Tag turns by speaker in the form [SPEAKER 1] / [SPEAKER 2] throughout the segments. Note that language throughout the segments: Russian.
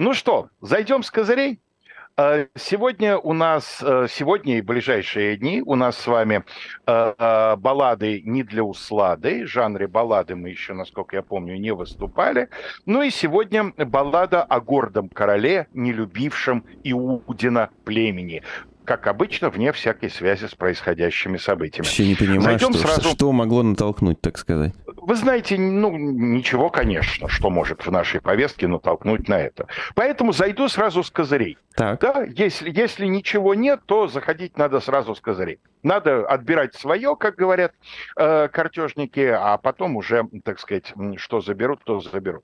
[SPEAKER 1] Ну что, зайдем с козырей? Э, сегодня у нас, э, сегодня и ближайшие дни у нас с вами э, баллады не для услады. Жанре баллады мы еще, насколько я помню, не выступали. Ну и сегодня баллада о гордом короле, не любившем Иудина племени как обычно, вне всякой связи с происходящими событиями.
[SPEAKER 2] Все не понимаю, что, сразу... что могло натолкнуть, так сказать.
[SPEAKER 1] Вы знаете, ну, ничего, конечно, что может в нашей повестке натолкнуть на это. Поэтому зайду сразу с козырей. Так. Да, если, если ничего нет, то заходить надо сразу с козырей. Надо отбирать свое, как говорят э, картежники, а потом уже, так сказать, что заберут, то заберут.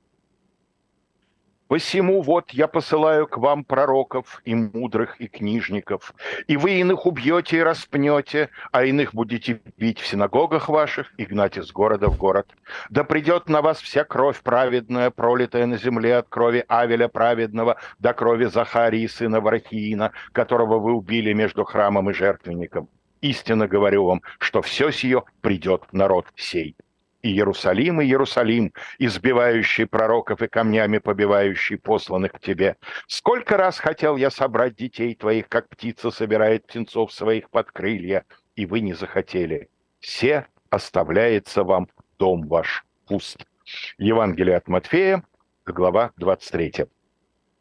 [SPEAKER 1] Посему вот я посылаю к вам пророков и мудрых, и книжников, и вы иных убьете и распнете, а иных будете бить в синагогах ваших и гнать из города в город. Да придет на вас вся кровь праведная, пролитая на земле от крови Авеля праведного до крови Захарии, сына Варахиина, которого вы убили между храмом и жертвенником. Истинно говорю вам, что все сие придет народ сей и Иерусалим, и Иерусалим, избивающий пророков и камнями побивающий посланных к тебе. Сколько раз хотел я собрать детей твоих, как птица собирает птенцов своих под крылья, и вы не захотели. Все оставляется вам дом ваш пуст. Евангелие от Матфея, глава 23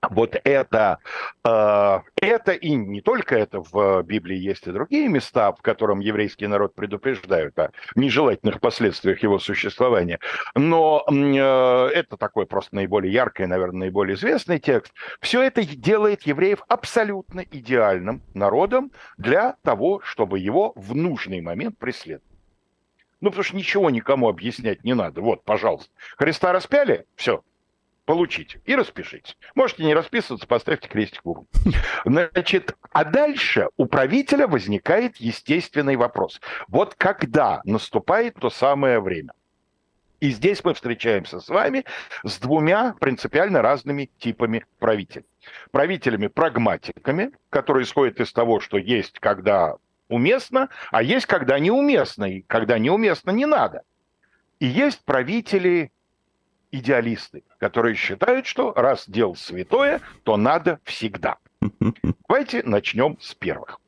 [SPEAKER 1] вот это, э, это и не только это в Библии есть и другие места, в котором еврейский народ предупреждают о нежелательных последствиях его существования. Но э, это такой просто наиболее яркий, наверное, наиболее известный текст. Все это делает евреев абсолютно идеальным народом для того, чтобы его в нужный момент преследовать. Ну, потому что ничего никому объяснять не надо. Вот, пожалуйста. Христа распяли, все, получите и распишитесь. Можете не расписываться, поставьте крестик в угол. Значит, а дальше у правителя возникает естественный вопрос. Вот когда наступает то самое время? И здесь мы встречаемся с вами с двумя принципиально разными типами правителей. Правителями-прагматиками, которые исходят из того, что есть, когда уместно, а есть, когда неуместно, и когда неуместно не надо. И есть правители идеалисты, которые считают, что раз дело святое, то надо всегда. Давайте начнем с первых.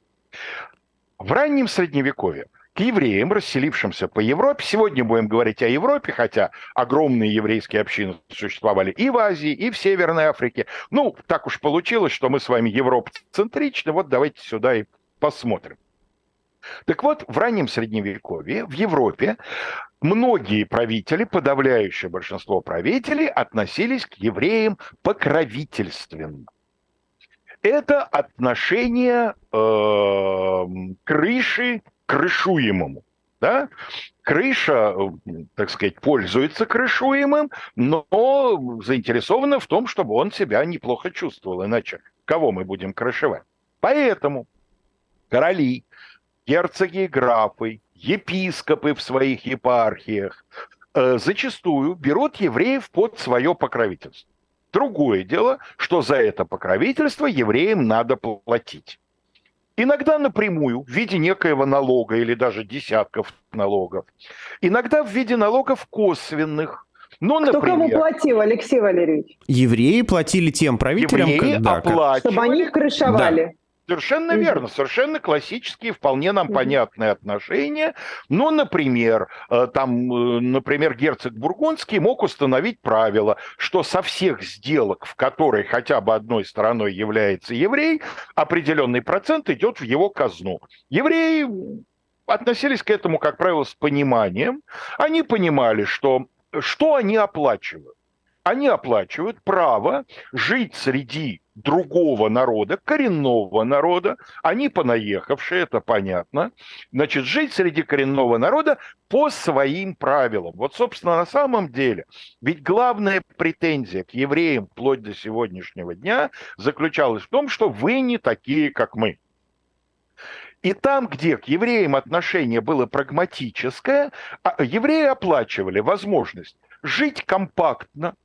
[SPEAKER 1] В раннем Средневековье к евреям, расселившимся по Европе, сегодня будем говорить о Европе, хотя огромные еврейские общины существовали и в Азии, и в Северной Африке. Ну, так уж получилось, что мы с вами европоцентричны, вот давайте сюда и посмотрим. Так вот, в раннем Средневековье в Европе многие правители, подавляющее большинство правителей, относились к евреям покровительственно. Это отношение э, крыши к крышуемому. Да? Крыша, так сказать, пользуется крышуемым, но заинтересована в том, чтобы он себя неплохо чувствовал. Иначе кого мы будем крышевать? Поэтому короли, герцоги и графы, епископы в своих епархиях э, зачастую берут евреев под свое покровительство. Другое дело, что за это покровительство евреям надо платить. Иногда напрямую, в виде некоего налога или даже десятков налогов. Иногда в виде налогов косвенных.
[SPEAKER 3] Ну, Кто например, кому платил, Алексей Валерьевич?
[SPEAKER 2] Евреи платили тем правителям,
[SPEAKER 1] евреи
[SPEAKER 3] когда, чтобы они их крышевали. Да.
[SPEAKER 1] Совершенно верно, совершенно классические, вполне нам понятные отношения. Ну, например, э, там, э, например, герцог Бургундский мог установить правило, что со всех сделок, в которой хотя бы одной стороной является еврей, определенный процент идет в его казну. Евреи относились к этому, как правило, с пониманием. Они понимали, что что они оплачивают они оплачивают право жить среди другого народа, коренного народа, они понаехавшие, это понятно, значит, жить среди коренного народа по своим правилам. Вот, собственно, на самом деле, ведь главная претензия к евреям вплоть до сегодняшнего дня заключалась в том, что вы не такие, как мы. И там, где к евреям отношение было прагматическое, а, евреи оплачивали возможность жить компактно,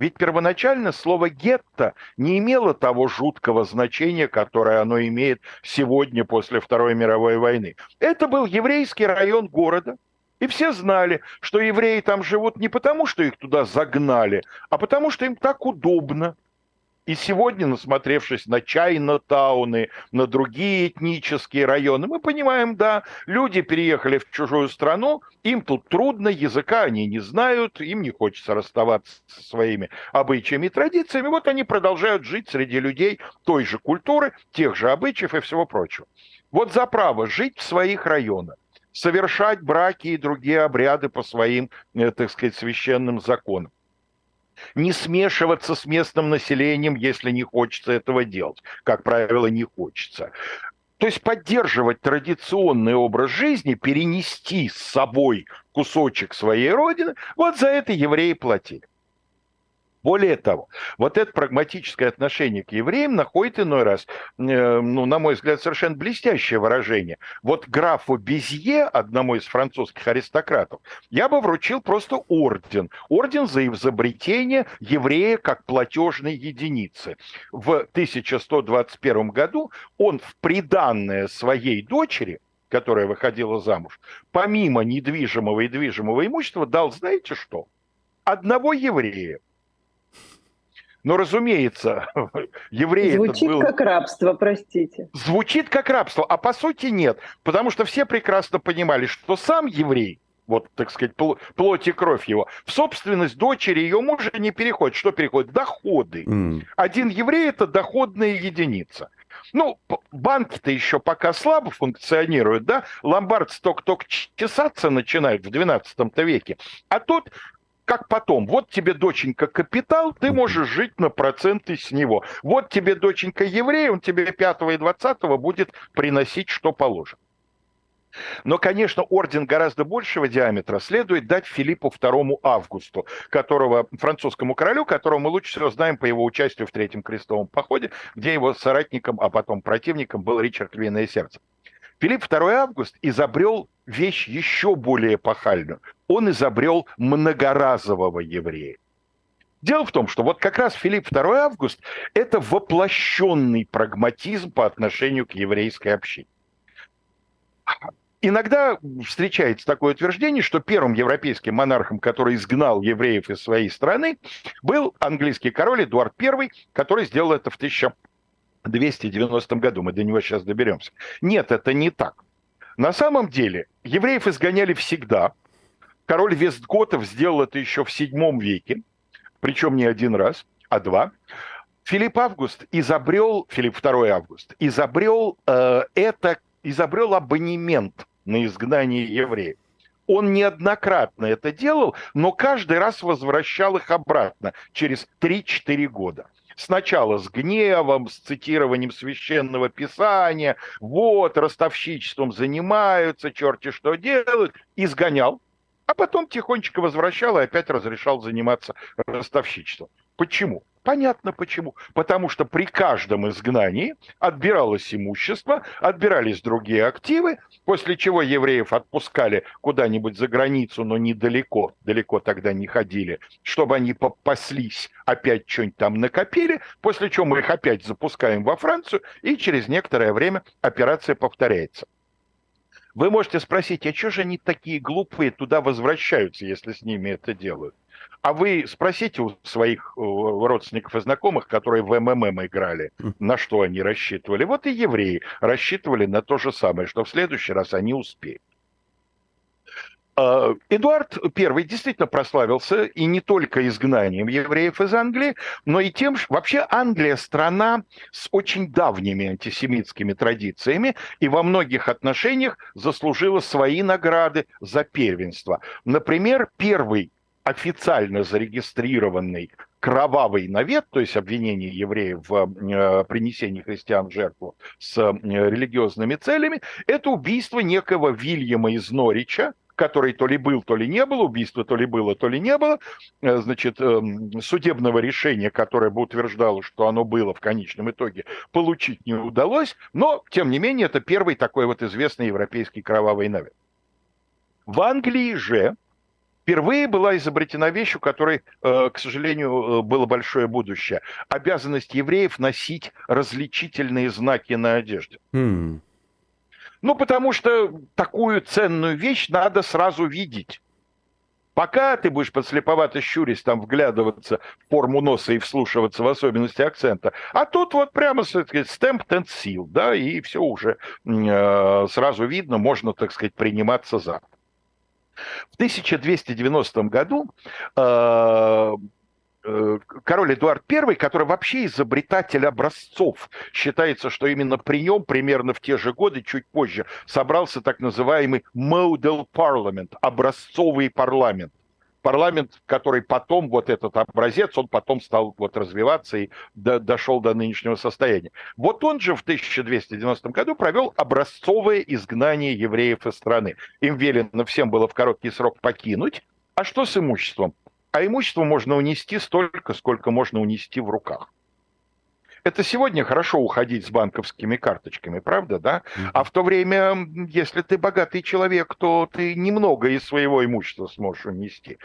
[SPEAKER 1] ведь первоначально слово «гетто» не имело того жуткого значения, которое оно имеет сегодня после Второй мировой войны. Это был еврейский район города, и все знали, что евреи там живут не потому, что их туда загнали, а потому, что им так удобно. И сегодня, насмотревшись на Чайна-тауны, на другие этнические районы, мы понимаем, да, люди переехали в чужую страну, им тут трудно, языка они не знают, им не хочется расставаться со своими обычаями и традициями. Вот они продолжают жить среди людей той же культуры, тех же обычаев и всего прочего. Вот за право жить в своих районах, совершать браки и другие обряды по своим, э, так сказать, священным законам не смешиваться с местным населением, если не хочется этого делать. Как правило, не хочется. То есть поддерживать традиционный образ жизни, перенести с собой кусочек своей родины, вот за это евреи платили. Более того, вот это прагматическое отношение к евреям находит иной раз, э, ну, на мой взгляд, совершенно блестящее выражение. Вот графу Безье, одному из французских аристократов, я бы вручил просто орден. Орден за изобретение еврея как платежной единицы. В 1121 году он в приданное своей дочери которая выходила замуж, помимо недвижимого и движимого имущества, дал, знаете что? Одного еврея, но, разумеется, евреи...
[SPEAKER 3] Звучит был... как рабство, простите.
[SPEAKER 1] Звучит как рабство, а по сути нет. Потому что все прекрасно понимали, что сам еврей, вот, так сказать, плоть и кровь его, в собственность дочери ее мужа не переходит. Что переходит? Доходы. Mm. Один еврей – это доходная единица. Ну, банки-то еще пока слабо функционируют, да? Ломбард только-только чесаться начинает в 12 веке. А тут как потом. Вот тебе, доченька, капитал, ты можешь жить на проценты с него. Вот тебе, доченька, еврей, он тебе 5 и 20 будет приносить, что положено. Но, конечно, орден гораздо большего диаметра следует дать Филиппу II Августу, которого, французскому королю, которого мы лучше всего знаем по его участию в Третьем крестовом походе, где его соратником, а потом противником был Ричард Львиное Сердце. Филипп II Август изобрел вещь еще более эпохальную. Он изобрел многоразового еврея. Дело в том, что вот как раз Филипп II Август – это воплощенный прагматизм по отношению к еврейской общине. Иногда встречается такое утверждение, что первым европейским монархом, который изгнал евреев из своей страны, был английский король Эдуард I, который сделал это в 1000 290 году. Мы до него сейчас доберемся. Нет, это не так. На самом деле евреев изгоняли всегда. Король Вестготов сделал это еще в седьмом веке, причем не один раз, а два. Филипп Август изобрел, Филипп II Август, изобрел э, это, изобрел абонемент на изгнание евреев. Он неоднократно это делал, но каждый раз возвращал их обратно через 3-4 года сначала с гневом, с цитированием священного писания, вот, ростовщичеством занимаются, черти что делают, изгонял, а потом тихонечко возвращал и опять разрешал заниматься ростовщичеством. Почему? Понятно почему. Потому что при каждом изгнании отбиралось имущество, отбирались другие активы, после чего евреев отпускали куда-нибудь за границу, но недалеко, далеко тогда не ходили, чтобы они попаслись, опять что-нибудь там накопили, после чего мы их опять запускаем во Францию, и через некоторое время операция повторяется. Вы можете спросить, а что же они такие глупые туда возвращаются, если с ними это делают? А вы спросите у своих родственников и знакомых, которые в МММ играли, на что они рассчитывали. Вот и евреи рассчитывали на то же самое, что в следующий раз они успеют. А, Эдуард I действительно прославился и не только изгнанием евреев из Англии, но и тем, что вообще Англия страна с очень давними антисемитскими традициями и во многих отношениях заслужила свои награды за первенство. Например, первый официально зарегистрированный кровавый навет, то есть обвинение евреев в э, принесении христиан в жертву с э, религиозными целями, это убийство некого Вильяма из Норича, который то ли был, то ли не был, убийство то ли было, то ли не было, э, значит, эм, судебного решения, которое бы утверждало, что оно было в конечном итоге, получить не удалось, но, тем не менее, это первый такой вот известный европейский кровавый навет. В Англии же впервые была изобретена вещь, у которой, э, к сожалению, э, было большое будущее. Обязанность евреев носить различительные знаки на одежде. Mm. Ну, потому что такую ценную вещь надо сразу видеть. Пока ты будешь подслеповато щурясь, там вглядываться в форму носа и вслушиваться в особенности акцента. А тут вот прямо, так сказать, stamped and seal, да, и все уже э, сразу видно, можно, так сказать, приниматься за. В 1290 году Э, король Эдуард I, который вообще изобретатель образцов. Считается, что именно при нем примерно в те же годы, чуть позже, собрался так называемый Model Parliament, образцовый парламент. Парламент, который потом, вот этот образец, он потом стал вот развиваться и до, дошел до нынешнего состояния. Вот он же в 1290 году провел образцовое изгнание евреев из страны. Им велено всем было в короткий срок покинуть. А что с имуществом? А имущество можно унести столько, сколько можно унести в руках. Это сегодня хорошо уходить с банковскими карточками, правда, да? А в то время, если ты богатый человек, то ты немного из своего имущества сможешь унести.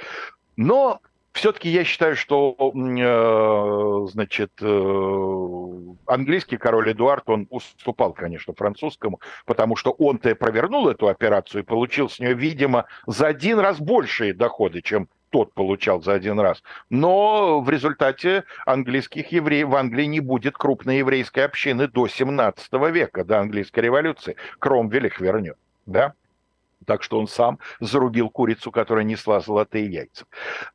[SPEAKER 1] Но все-таки я считаю, что, э, значит, э, английский король Эдуард, он уступал, конечно, французскому, потому что он-то провернул эту операцию и получил с нее, видимо, за один раз большие доходы, чем тот получал за один раз. Но в результате английских евреев в Англии не будет крупной еврейской общины до 17 века, до английской революции. Кромвель их вернет. Да? Так что он сам зарубил курицу, которая несла золотые яйца.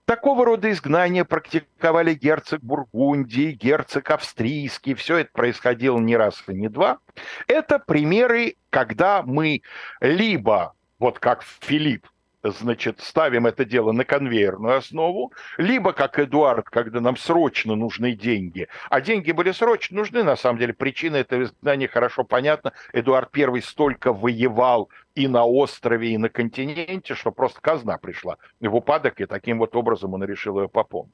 [SPEAKER 1] Такого рода изгнания практиковали герцог Бургундии, герцог Австрийский. Все это происходило не раз и не два. Это примеры, когда мы либо, вот как Филипп, значит, ставим это дело на конвейерную основу, либо, как Эдуард, когда нам срочно нужны деньги, а деньги были срочно нужны, на самом деле, причина этого изгнания хорошо понятна. Эдуард I столько воевал и на острове, и на континенте, что просто казна пришла в упадок, и таким вот образом он решил ее пополнить.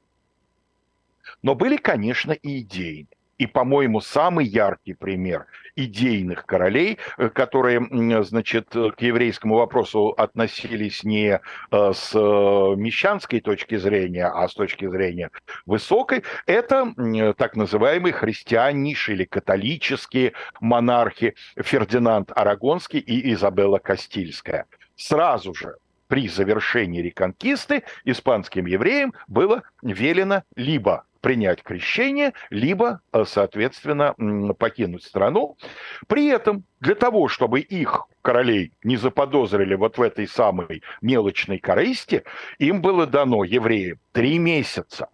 [SPEAKER 1] Но были, конечно, и идейные. И, по-моему, самый яркий пример идейных королей, э, которые, значит, к еврейскому вопросу относились не э, с э, мещанской точки зрения, а с точки зрения высокой, это так называемые христианнейшие или католические монархи Фердинанд Арагонский и Изабелла Кастильская. Сразу же при завершении реконкисты испанским евреям было велено либо принять крещение, либо, э, соответственно, покинуть страну. При этом для того, чтобы их королей не заподозрили вот в этой самой мелочной корысти, им было дано евреям три месяца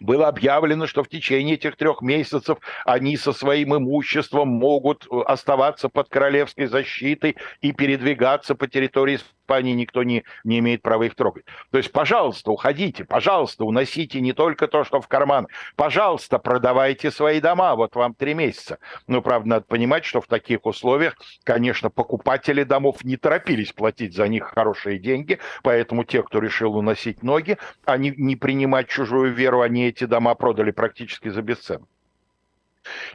[SPEAKER 1] было объявлено, что в течение этих трех месяцев они со своим имуществом могут э, оставаться под королевской защитой и передвигаться по территории Испании никто не, не имеет права их трогать. То есть, пожалуйста, уходите, пожалуйста, уносите не только то, что в карман, пожалуйста, продавайте свои дома, вот вам три месяца. Ну, правда, надо понимать, что в таких условиях, конечно, покупатели домов не торопились платить за них хорошие деньги, поэтому те, кто решил уносить ноги, они не принимать чужую веру, они эти дома продали практически за бесценок.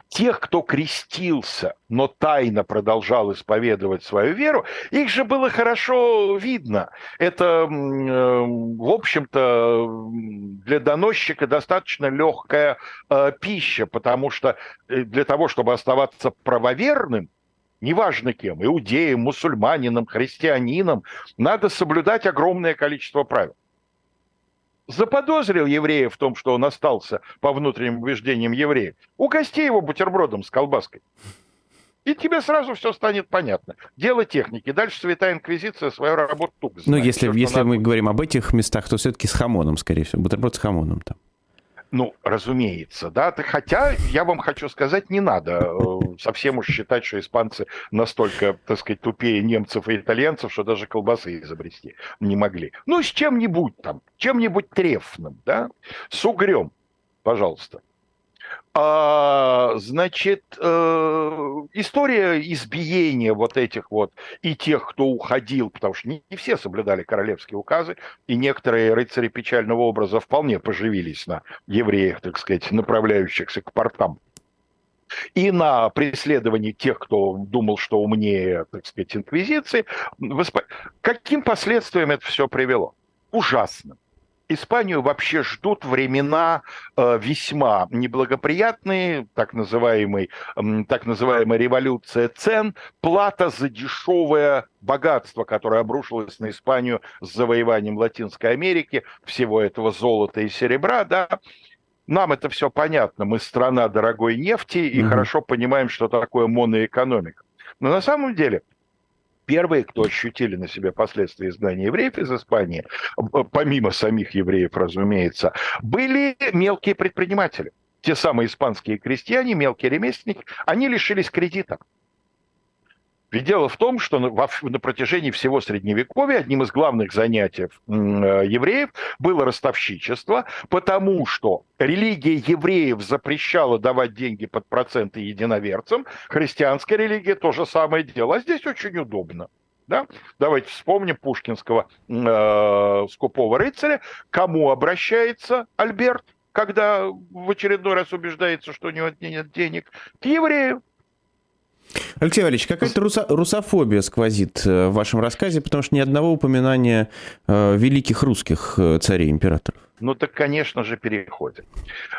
[SPEAKER 1] Тех, кто крестился, но тайно продолжал исповедовать свою веру, их же было хорошо видно. Это, э, в общем-то, для доносчика достаточно легкая э, пища, потому что э, для того, чтобы оставаться правоверным, неважно кем, иудеем, мусульманином, христианином, надо соблюдать огромное количество правил заподозрил еврея в том, что он остался по внутренним убеждениям евреев, угости его бутербродом с колбаской. И тебе сразу все станет понятно. Дело техники. Дальше Святая Инквизиция свою работу туго.
[SPEAKER 2] Ну, если, все, если мы говорим об этих местах, то все-таки с хамоном, скорее всего. Бутерброд с хамоном там.
[SPEAKER 1] Ну, разумеется, да. Хотя я вам хочу сказать, не надо э, совсем уж считать, что испанцы настолько, так сказать, тупее немцев и итальянцев, что даже колбасы изобрести не могли. Ну, с чем-нибудь там, чем-нибудь трефным, да, с угрем, пожалуйста. А, значит, э, история избиения вот этих вот и тех, кто уходил, потому что не, не все соблюдали королевские указы, и некоторые рыцари печального образа вполне поживились на евреях, так сказать, направляющихся к портам и на преследовании тех, кто думал, что умнее, так сказать, инквизиции. Каким последствиям это все привело? Ужасным Испанию вообще ждут времена э, весьма неблагоприятные, так, называемый, так называемая революция цен, плата за дешевое богатство, которое обрушилось на Испанию с завоеванием Латинской Америки, всего этого золота и серебра, да, нам это все понятно, мы страна дорогой нефти и mm-hmm. хорошо понимаем, что такое моноэкономика. Но на самом деле первые, кто ощутили на себе последствия изгнания евреев из Испании, помимо самих евреев, разумеется, были мелкие предприниматели. Те самые испанские крестьяне, мелкие ремесленники, они лишились кредита. Ведь дело в том, что на, протяжении всего Средневековья одним из главных занятий э, евреев было ростовщичество, потому что религия евреев запрещала давать деньги под проценты единоверцам, христианская религия то же самое дело. А здесь очень удобно. Да? Давайте вспомним пушкинского э, скупого рыцаря. Кому обращается Альберт, когда в очередной раз убеждается, что у него нет денег? К еврею.
[SPEAKER 2] Алексей Валерьевич, какая-то русофобия сквозит э, в вашем рассказе, потому что ни одного упоминания э, великих русских э, царей-императоров.
[SPEAKER 1] Ну так, конечно же, переходим.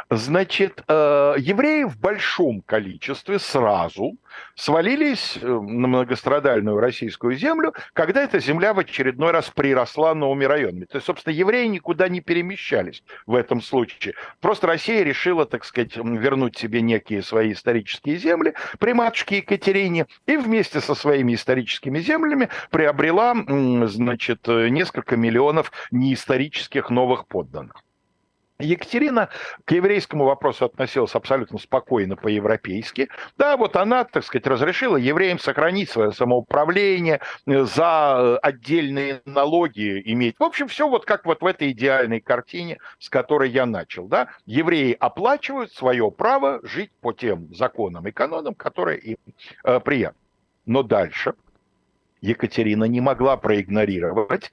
[SPEAKER 1] Значит, э, евреи в большом количестве сразу свалились э, на многострадальную российскую землю, когда эта земля в очередной раз приросла новыми районами. То есть, собственно, евреи никуда не перемещались в этом случае. Просто Россия решила, так сказать, вернуть себе некие свои исторические земли при матушке Екатерине и вместе со своими историческими землями приобрела, значит, несколько миллионов неисторических новых подданных. Екатерина к еврейскому вопросу относилась абсолютно спокойно по-европейски. Да, вот она, так сказать, разрешила евреям сохранить свое самоуправление, э, за э, отдельные налоги иметь. В общем, все вот как вот в этой идеальной картине, с которой я начал. Да? Евреи оплачивают свое право жить по тем законам и канонам, которые им э, приятны. Но дальше – Екатерина не могла проигнорировать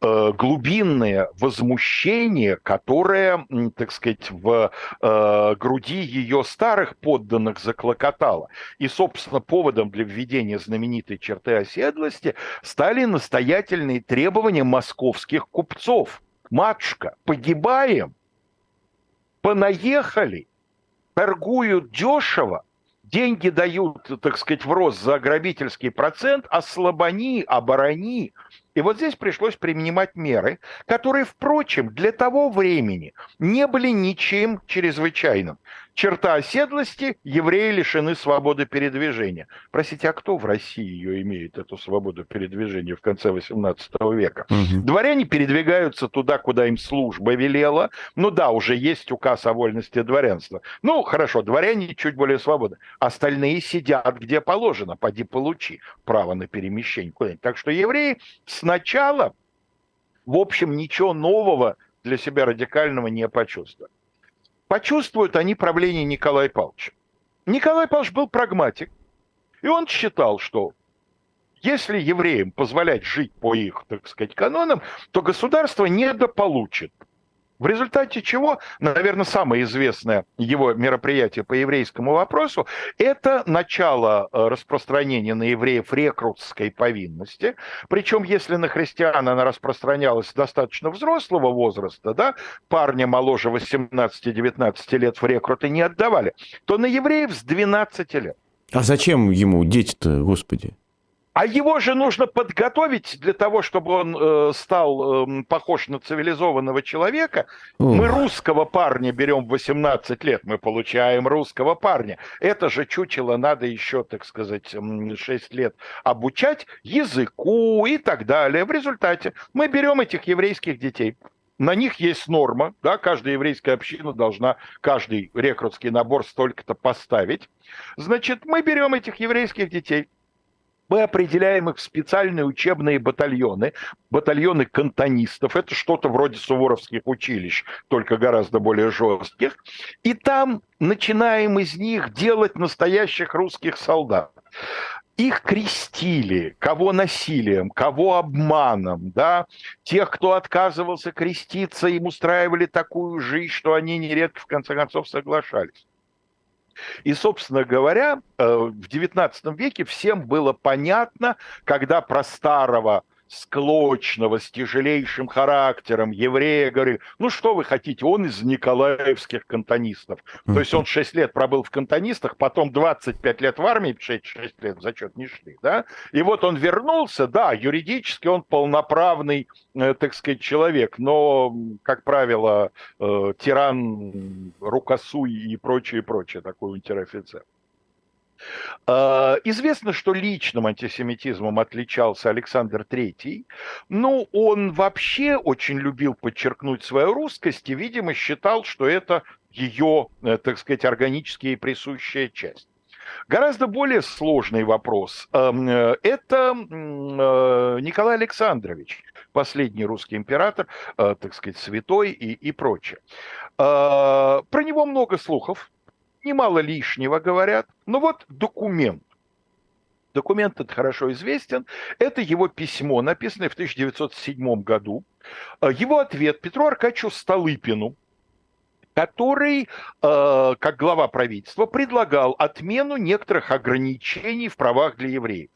[SPEAKER 1] э, глубинное возмущение, которое, так сказать, в э, груди ее старых подданных заклокотало. И, собственно, поводом для введения знаменитой черты оседлости стали настоятельные требования московских купцов. Матушка, погибаем, понаехали, торгуют дешево, деньги дают, так сказать, в рост за грабительский процент, а слабони, оборони. И вот здесь пришлось принимать меры, которые, впрочем, для того времени не были ничем чрезвычайным. Черта оседлости – евреи лишены свободы передвижения. Простите, а кто в России ее имеет, эту свободу передвижения в конце XVIII века? Угу. Дворяне передвигаются туда, куда им служба велела. Ну да, уже есть указ о вольности дворянства. Ну, хорошо, дворяне чуть более свободны. Остальные сидят, где положено. Поди получи право на перемещение куда-нибудь. Так что евреи сначала, в общем, ничего нового для себя радикального не почувствовали почувствуют они правление Николая Павловича. Николай Павлович был прагматик, и он считал, что если евреям позволять жить по их, так сказать, канонам, то государство недополучит в результате чего, наверное, самое известное его мероприятие по еврейскому вопросу – это начало э, распространения на евреев рекрутской повинности. Причем, если на христиан она распространялась достаточно взрослого возраста, да, парня моложе 18-19 лет в рекруты не отдавали, то на евреев с 12 лет.
[SPEAKER 2] А зачем ему дети-то, господи?
[SPEAKER 1] А его же нужно подготовить для того, чтобы он э, стал э, похож на цивилизованного человека. Ух. Мы русского парня берем в 18 лет, мы получаем русского парня. Это же чучело надо еще, так сказать, 6 лет обучать языку и так далее. В результате мы берем этих еврейских детей. На них есть норма, да, каждая еврейская община должна каждый рекрутский набор столько-то поставить. Значит, мы берем этих еврейских детей, мы определяем их в специальные учебные батальоны, батальоны кантонистов, это что-то вроде суворовских училищ, только гораздо более жестких, и там начинаем из них делать настоящих русских солдат. Их крестили, кого насилием, кого обманом, да, тех, кто отказывался креститься, им устраивали такую жизнь, что они нередко в конце концов соглашались. И, собственно говоря, э, в XIX веке всем было понятно, когда про старого склочного, с тяжелейшим характером еврея, говорили, ну что вы хотите, он из николаевских кантонистов. То есть он 6 лет пробыл в кантонистах, потом 25 лет в армии, 6, 6 лет в зачет не шли, да, и вот он вернулся, да, юридически он полноправный, э, так сказать, человек, но, как правило, э, тиран, рукосуй и прочее, прочее, такой унтер-офицер. А, известно, что личным антисемитизмом отличался Александр III, но он вообще очень любил подчеркнуть свою русскость и, видимо, считал, что это ее, э, так сказать, органически присущая часть. Гораздо более сложный вопрос. Эм, э, это э, Николай Александрович, последний русский император, так сказать, святой и, и прочее. Про него много слухов, немало лишнего говорят. Но вот документ. Документ этот хорошо известен. Это его письмо, написанное в 1907 году. Э, его ответ Петру Аркадьевичу Столыпину, который, э, как глава правительства, предлагал отмену некоторых ограничений в правах для евреев.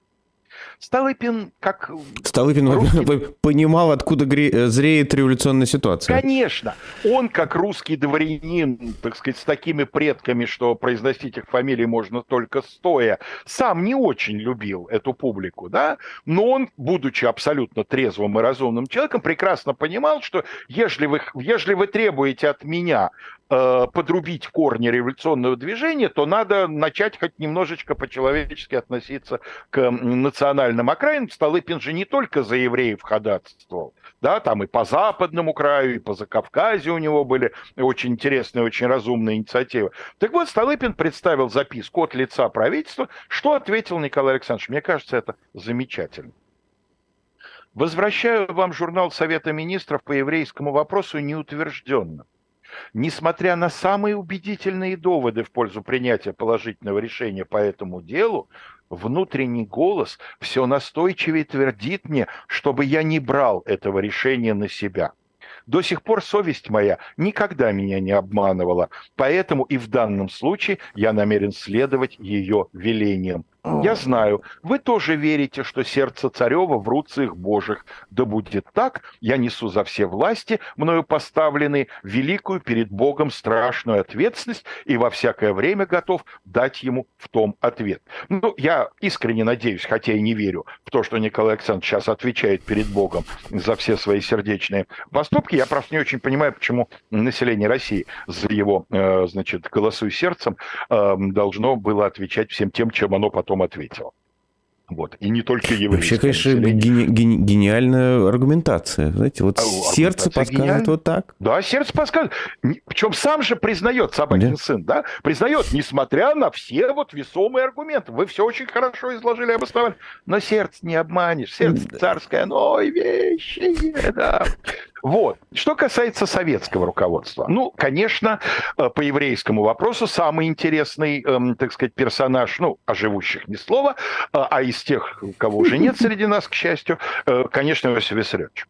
[SPEAKER 1] Столыпин как...
[SPEAKER 2] Столыпин русский... понимал, откуда гре... зреет революционная ситуация.
[SPEAKER 1] Конечно. Он, как русский дворянин, так сказать, с такими предками, что произносить их фамилии можно только стоя, сам не очень любил эту публику, да, но он, будучи абсолютно трезвым и разумным человеком, прекрасно понимал, что если вы, если вы требуете от меня Э, подрубить корни революционного движения, то надо начать хоть немножечко по-человечески относиться к национальным окраинам. Столыпин же не только за евреев ходатайствовал, да, там и по западному краю, и по Закавказью у него были очень интересные, очень разумные инициативы. Так вот, Столыпин представил записку от лица правительства. Что ответил Николай Александрович? Мне кажется, это замечательно. Возвращаю вам журнал Совета Министров по еврейскому вопросу неутвержденно. Несмотря на самые убедительные доводы в пользу принятия положительного решения по этому делу, внутренний голос все настойчивее твердит мне, чтобы я не брал этого решения на себя. До сих пор совесть моя никогда меня не обманывала, поэтому и в данном случае я намерен следовать ее велениям. Я знаю, вы тоже верите, что сердце царева в руцах Божьих. Да будет так, я несу за все власти, мною поставленные, великую перед Богом страшную ответственность и во всякое время готов дать ему в том ответ. Ну, я искренне надеюсь, хотя и не верю в то, что Николай Александрович сейчас отвечает перед Богом за все свои сердечные поступки. Я просто не очень понимаю, почему население России за его, э, значит, голосуй сердцем э, должно было отвечать всем тем, чем оно потом потом ответил. Вот. И не только еврейское
[SPEAKER 2] Вообще, конечно, гени- гени- гениальная аргументация. Знаете, вот а, сердце подсказывает гениаль... вот так.
[SPEAKER 1] Да, сердце подсказывает. Причем сам же признает, Собакин да. сын, да, признает, несмотря на все вот весомые аргументы. Вы все очень хорошо изложили, обосновали. Но сердце не обманешь. Сердце царское, но и вещи, да. Вот. Что касается советского руководства. Ну, конечно, э, по еврейскому вопросу самый интересный, эм, так сказать, персонаж, ну, о живущих ни слова, э, а из тех, кого уже нет среди нас, к счастью, э, конечно, Иосиф Виссарионович.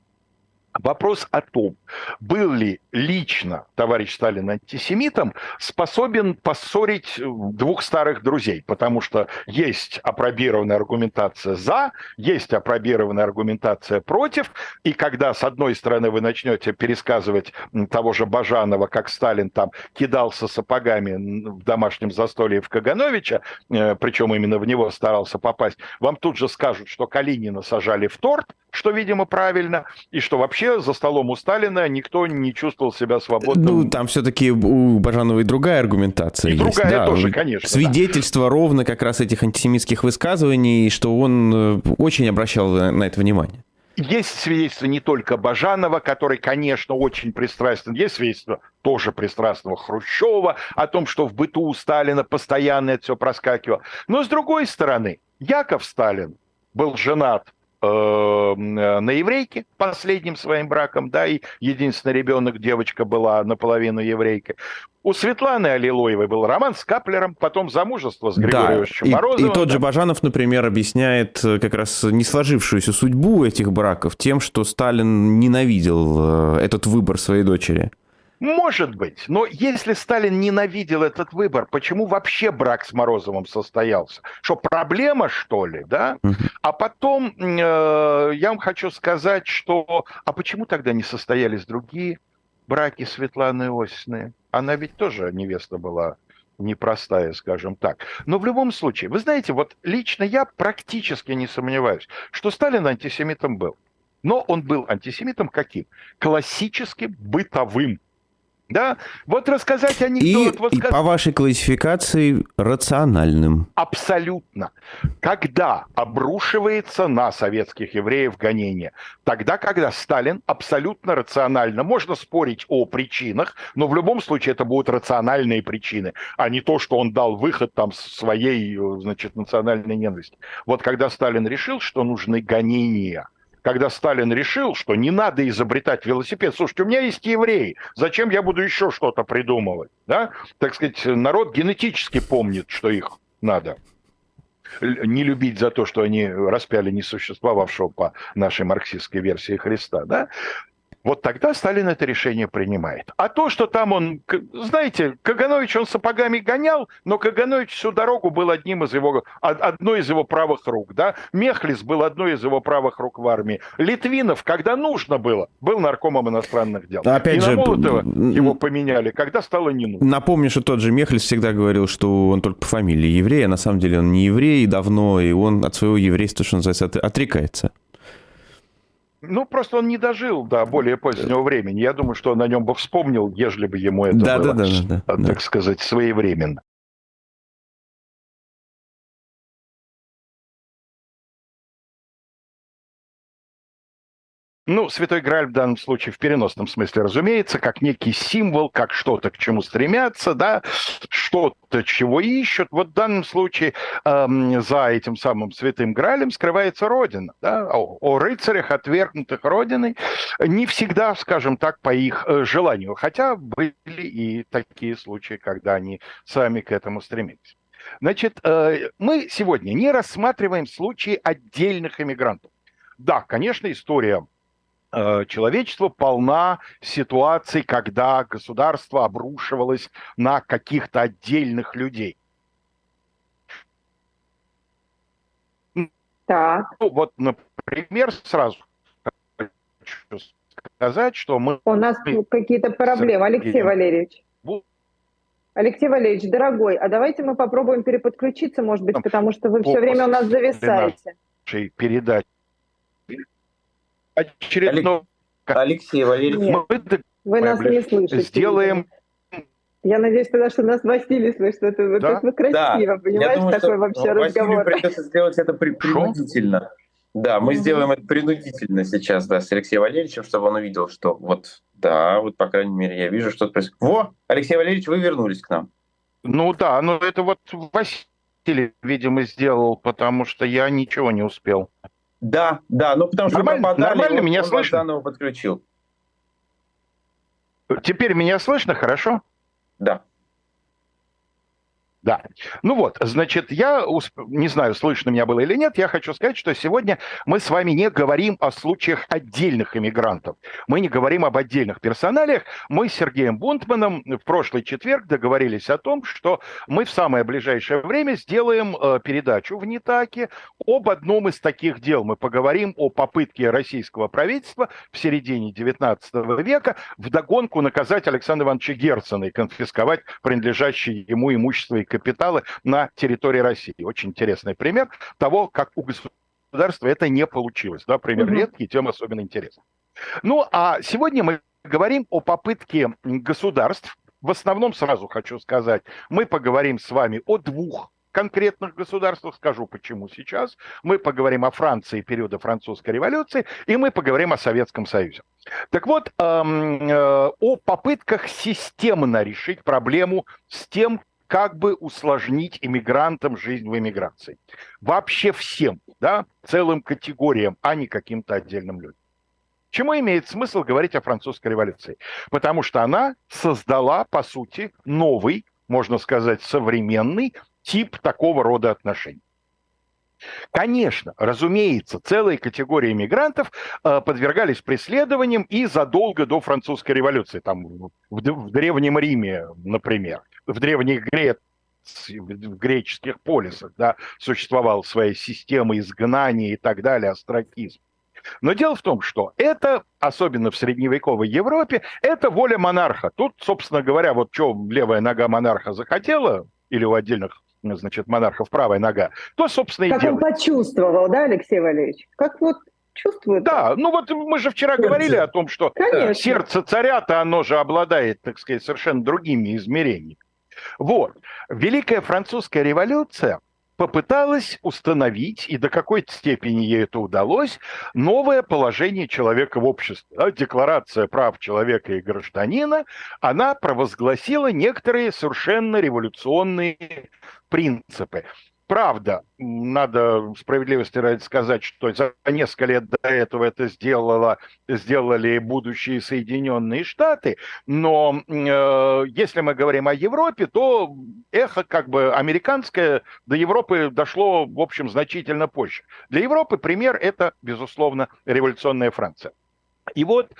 [SPEAKER 1] Вопрос о том, был ли лично товарищ Сталин антисемитом, способен поссорить двух старых друзей, потому что есть опробированная аргументация «за», есть опробированная аргументация «против», и когда, с одной стороны, вы начнете пересказывать того же Бажанова, как Сталин там кидался сапогами в домашнем застолье в Кагановича, э, причем именно в него старался попасть, вам тут же скажут, что Калинина сажали в торт, что, видимо, правильно, и что вообще за столом у Сталина никто не чувствовал себя свободным.
[SPEAKER 2] Ну, там все-таки у Бажанова и другая аргументация и есть.
[SPEAKER 1] другая да, тоже, конечно.
[SPEAKER 2] Свидетельство да. ровно как раз этих антисемитских высказываний, что он э, очень обращал на это внимание.
[SPEAKER 1] Есть свидетельство не только Бажанова, который, конечно, очень пристрастен, есть свидетельство тоже пристрастного Хрущева о том, что в быту у Сталина постоянно это все проскакивало. Но, с другой стороны, Яков Сталин был женат на еврейке последним своим браком, да, и единственный ребенок, девочка была наполовину еврейкой. У Светланы Аллилуевой был роман с Каплером, потом замужество с Григорием да,
[SPEAKER 2] Морозовым. И, и тот же Бажанов, например, объясняет э, как раз не сложившуюся судьбу этих браков тем, что Сталин ненавидел э, этот выбор своей дочери.
[SPEAKER 1] Может быть, но если Сталин ненавидел этот выбор, почему вообще брак с Морозовым состоялся? Что, проблема, что ли, да? А потом э, я вам хочу сказать, что... А почему тогда не состоялись другие браки Светланы Осины? Она ведь тоже невеста была непростая, скажем так. Но в любом случае, вы знаете, вот лично я практически не сомневаюсь, что Сталин антисемитом был. Но он был антисемитом каким? Классическим, бытовым. Да, вот рассказать анекдот.
[SPEAKER 2] И,
[SPEAKER 1] вот
[SPEAKER 2] и по вашей классификации рациональным.
[SPEAKER 1] Абсолютно. Когда обрушивается на советских евреев гонение? Тогда, когда Сталин абсолютно рационально, можно спорить о причинах, но в любом случае это будут рациональные причины, а не то, что он дал выход там своей, значит, национальной ненависти. Вот когда Сталин решил, что нужны гонения – когда Сталин решил, что не надо изобретать велосипед. Слушайте, у меня есть евреи, зачем я буду еще что-то придумывать? Да? Так сказать, народ генетически помнит, что их надо не любить за то, что они распяли несуществовавшего по нашей марксистской версии Христа, да? Вот тогда Сталин это решение принимает. А то, что там он, знаете, Каганович он сапогами гонял, но Каганович всю дорогу был одним из его, одной из его правых рук, да. Мехлис был одной из его правых рук в армии. Литвинов, когда нужно было, был наркомом иностранных дел.
[SPEAKER 2] Опять
[SPEAKER 1] И
[SPEAKER 2] же,
[SPEAKER 1] на Молотова его поменяли, когда стало не нужно.
[SPEAKER 2] Напомню, что тот же Мехлис всегда говорил, что он только по фамилии еврей, а на самом деле он не еврей давно, и он от своего еврейства, что называется, отрекается.
[SPEAKER 1] Ну, просто он не дожил до более позднего времени. Я думаю, что он о нем бы вспомнил, ежели бы ему это
[SPEAKER 2] да,
[SPEAKER 1] было,
[SPEAKER 2] да, да, да,
[SPEAKER 1] так
[SPEAKER 2] да.
[SPEAKER 1] сказать, своевременно. Ну, Святой Грааль в данном случае в переносном смысле, разумеется, как некий символ, как что-то, к чему стремятся, да, что-то, чего ищут. Вот в данном случае эм, за этим самым Святым Граалем скрывается Родина, да, о, о рыцарях, отвергнутых Родиной, не всегда, скажем так, по их э, желанию, хотя были и такие случаи, когда они сами к этому стремились. Значит, э, мы сегодня не рассматриваем случаи отдельных иммигрантов. Да, конечно, история человечество полна ситуаций, когда государство обрушивалось на каких-то отдельных людей.
[SPEAKER 3] Так.
[SPEAKER 1] Ну, вот, например, сразу хочу сказать, что мы...
[SPEAKER 3] У нас какие-то проблемы, Алексей Валерьевич. Алексей Валерьевич, дорогой, а давайте мы попробуем переподключиться, может быть, потому что вы все время у нас зависаете.
[SPEAKER 1] Передачи очередной...
[SPEAKER 4] Алексей Валерьевич,
[SPEAKER 3] Нет, вы нас не слышите.
[SPEAKER 1] Сделаем...
[SPEAKER 3] Я надеюсь тогда, что нас Василий слышит. Это, да? это красиво,
[SPEAKER 4] да.
[SPEAKER 3] понимаешь,
[SPEAKER 4] думаю,
[SPEAKER 3] такой
[SPEAKER 4] что
[SPEAKER 3] вообще разговор.
[SPEAKER 4] придется сделать это при, принудительно. Да, мы mm-hmm. сделаем это принудительно сейчас, да, с Алексеем Валерьевичем, чтобы он увидел, что вот, да, вот, по крайней мере, я вижу, что-то происходит. Во, Алексей Валерьевич, вы вернулись к нам.
[SPEAKER 1] Ну да, но это вот Василий, видимо, сделал, потому что я ничего не успел.
[SPEAKER 4] Да, да, ну потому что
[SPEAKER 1] нормально,
[SPEAKER 4] попадали,
[SPEAKER 1] нормально меня
[SPEAKER 4] он
[SPEAKER 1] слышно?
[SPEAKER 4] заново подключил.
[SPEAKER 1] Теперь меня слышно хорошо?
[SPEAKER 4] Да.
[SPEAKER 1] Да. Ну вот, значит, я не знаю, слышно меня было или нет, я хочу сказать, что сегодня мы с вами не говорим о случаях отдельных иммигрантов. Мы не говорим об отдельных персоналиях. Мы с Сергеем Бунтманом в прошлый четверг договорились о том, что мы в самое ближайшее время сделаем э, передачу в Нитаке об одном из таких дел. Мы поговорим о попытке российского правительства в середине XIX века вдогонку наказать Александра Ивановича Герцена и конфисковать принадлежащее ему имущество и капиталы на территории России. Очень интересный пример того, как у государства это не получилось. Да, пример угу. редкий, тем особенно интересный. Ну, а сегодня мы говорим о попытке государств, в основном сразу хочу сказать, мы поговорим с вами о двух конкретных государствах, скажу почему сейчас. Мы поговорим о Франции периода французской революции, и мы поговорим о Советском Союзе. Так вот, эм, э, о попытках системно решить проблему с тем, как бы усложнить иммигрантам жизнь в эмиграции. Вообще всем, да, целым категориям, а не каким-то отдельным людям. Чему имеет смысл говорить о французской революции? Потому что она создала, по сути, новый, можно сказать, современный тип такого рода отношений. Конечно, разумеется, целые категории мигрантов э, подвергались преследованиям и задолго до французской революции, там в, в Древнем Риме, например, в Древней Греции, в греческих полисах, да, существовала своя система изгнания и так далее, астракизм. Но дело в том, что это, особенно в средневековой Европе, это воля монарха. Тут, собственно говоря, вот что левая нога монарха захотела, или у отдельных значит, монархов правая нога, то, собственно, и
[SPEAKER 3] Как
[SPEAKER 1] делает.
[SPEAKER 3] он почувствовал, да, Алексей Валерьевич? Как вот чувствует?
[SPEAKER 1] Да, ну вот мы же вчера сердце. говорили о том, что
[SPEAKER 3] Конечно.
[SPEAKER 1] сердце царя-то, оно же обладает, так сказать, совершенно другими измерениями. Вот. Великая французская революция попыталась установить, и до какой-то степени ей это удалось, новое положение человека в обществе. Декларация прав человека и гражданина, она провозгласила некоторые совершенно революционные принципы. Правда, надо справедливости ради сказать, что за несколько лет до этого это сделало, сделали будущие Соединенные Штаты, но э, если мы говорим о Европе, то эхо как бы американское до Европы дошло, в общем, значительно позже. Для Европы пример это, безусловно, революционная Франция. И вот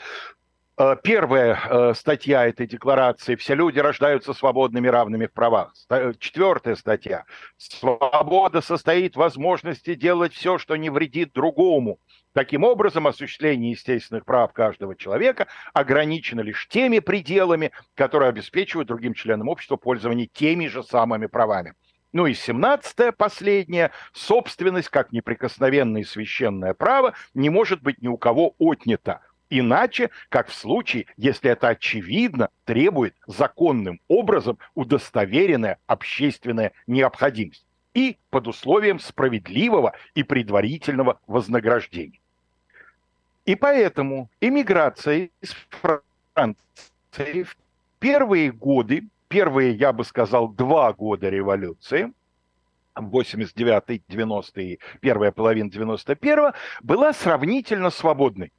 [SPEAKER 1] первая э, статья этой декларации «Все люди рождаются свободными, равными в правах». Э, четвертая статья «Свобода состоит в возможности делать все, что не вредит другому». Таким образом, осуществление естественных прав каждого человека ограничено лишь теми пределами, которые обеспечивают другим членам общества пользование теми же самыми правами. Ну и 17-е, последнее, собственность, как неприкосновенное священное право, не может быть ни у кого отнята – Иначе, как в случае, если это очевидно, требует законным образом удостоверенная общественная необходимость и под условием справедливого и предварительного вознаграждения. И поэтому иммиграция из Франции в первые годы, первые, я бы сказал, два года революции, 89-й, 90-й, первая половина 91-го, была сравнительно свободной.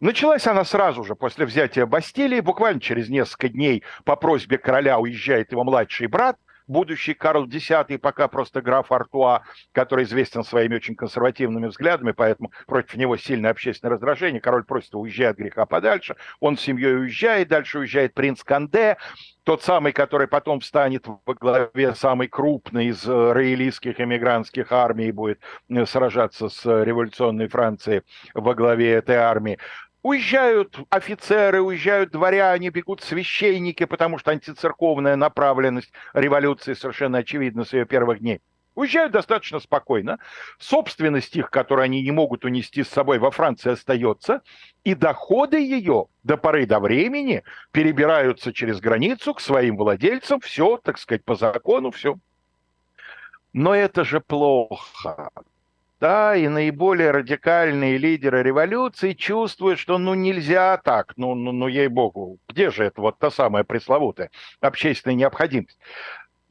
[SPEAKER 1] Началась она сразу же после взятия Бастилии. Буквально через несколько дней по просьбе короля уезжает его младший брат, будущий Карл X, пока просто граф Артуа, который известен своими очень консервативными взглядами, поэтому против него сильное общественное раздражение. Король просит уезжать от греха подальше. Он с семьей уезжает, дальше уезжает принц Канде, тот самый, который потом встанет во главе самой крупной из э, роялистских эмигрантских армий и будет э, сражаться с революционной Францией во главе этой армии. Уезжают офицеры, уезжают дворяне, бегут священники, потому что антицерковная направленность революции совершенно очевидна с ее первых дней. Уезжают достаточно спокойно. Собственность их, которую они не могут унести с собой во Франции, остается. И доходы ее до поры до времени перебираются через границу к своим владельцам. Все, так сказать, по закону, все. Но это же плохо да, и наиболее радикальные лидеры революции чувствуют, что ну нельзя так, ну, ну, ну ей-богу, где же это вот та самая пресловутая общественная необходимость?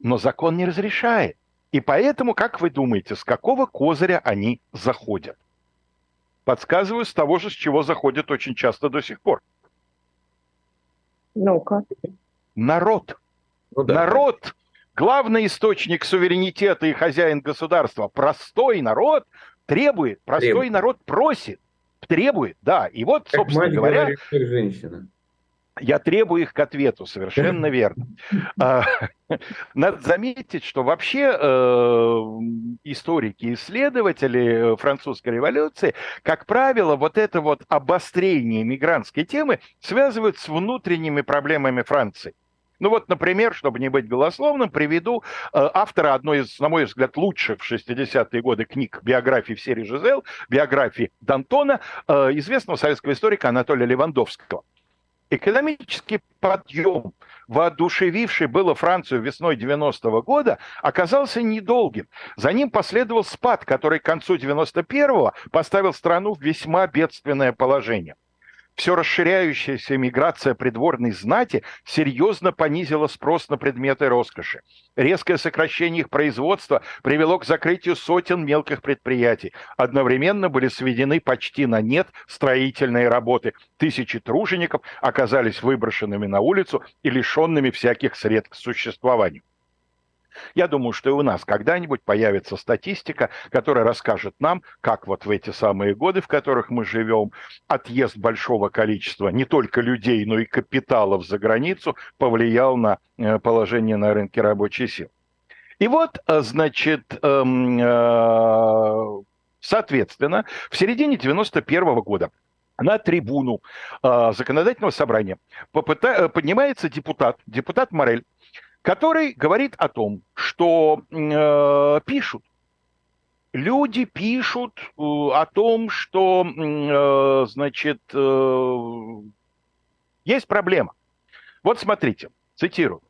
[SPEAKER 1] Но закон не разрешает. И поэтому, как вы думаете, с какого козыря они заходят? Подсказываю с того же, с чего заходят очень часто до сих пор.
[SPEAKER 3] Ну-ка.
[SPEAKER 1] Народ. Ну, да. Народ главный источник суверенитета и хозяин государства, простой народ требует, простой требует. народ просит, требует, да. И вот, как собственно говоря, говорит, как женщина. Я требую их к ответу, совершенно верно. А, надо заметить, что вообще э, историки, исследователи французской революции, как правило, вот это вот обострение мигрантской темы связывают с внутренними проблемами Франции. Ну вот, например, чтобы не быть голословным, приведу э, автора одной из, на мой взгляд, лучших в 60-е годы книг биографии в серии Жизел, биографии Д'Антона, э, известного советского историка Анатолия Левандовского. Экономический подъем, воодушевивший было Францию весной 90-го года, оказался недолгим. За ним последовал спад, который к концу 91-го поставил страну в весьма бедственное положение – все расширяющаяся миграция придворной знати серьезно понизила спрос на предметы роскоши. Резкое сокращение их производства привело к закрытию сотен мелких предприятий. Одновременно были сведены почти на нет строительные работы. Тысячи тружеников оказались выброшенными на улицу и лишенными всяких средств к существованию. Я думаю, что и у нас когда-нибудь появится статистика, которая расскажет нам, как вот в эти самые годы, в которых мы живем, отъезд большого количества не только людей, но и капиталов за границу повлиял на э, положение на рынке рабочей силы. И вот, э, значит, эм, э, соответственно, в середине 91 года на трибуну законодательного собрания поднимается депутат, депутат Морель, который говорит о том, что э, пишут, люди пишут э, о том, что, э, значит, э, есть проблема. Вот смотрите, цитирую.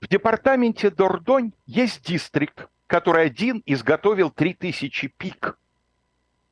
[SPEAKER 1] В департаменте Дордонь есть дистрикт, который один изготовил 3000 пик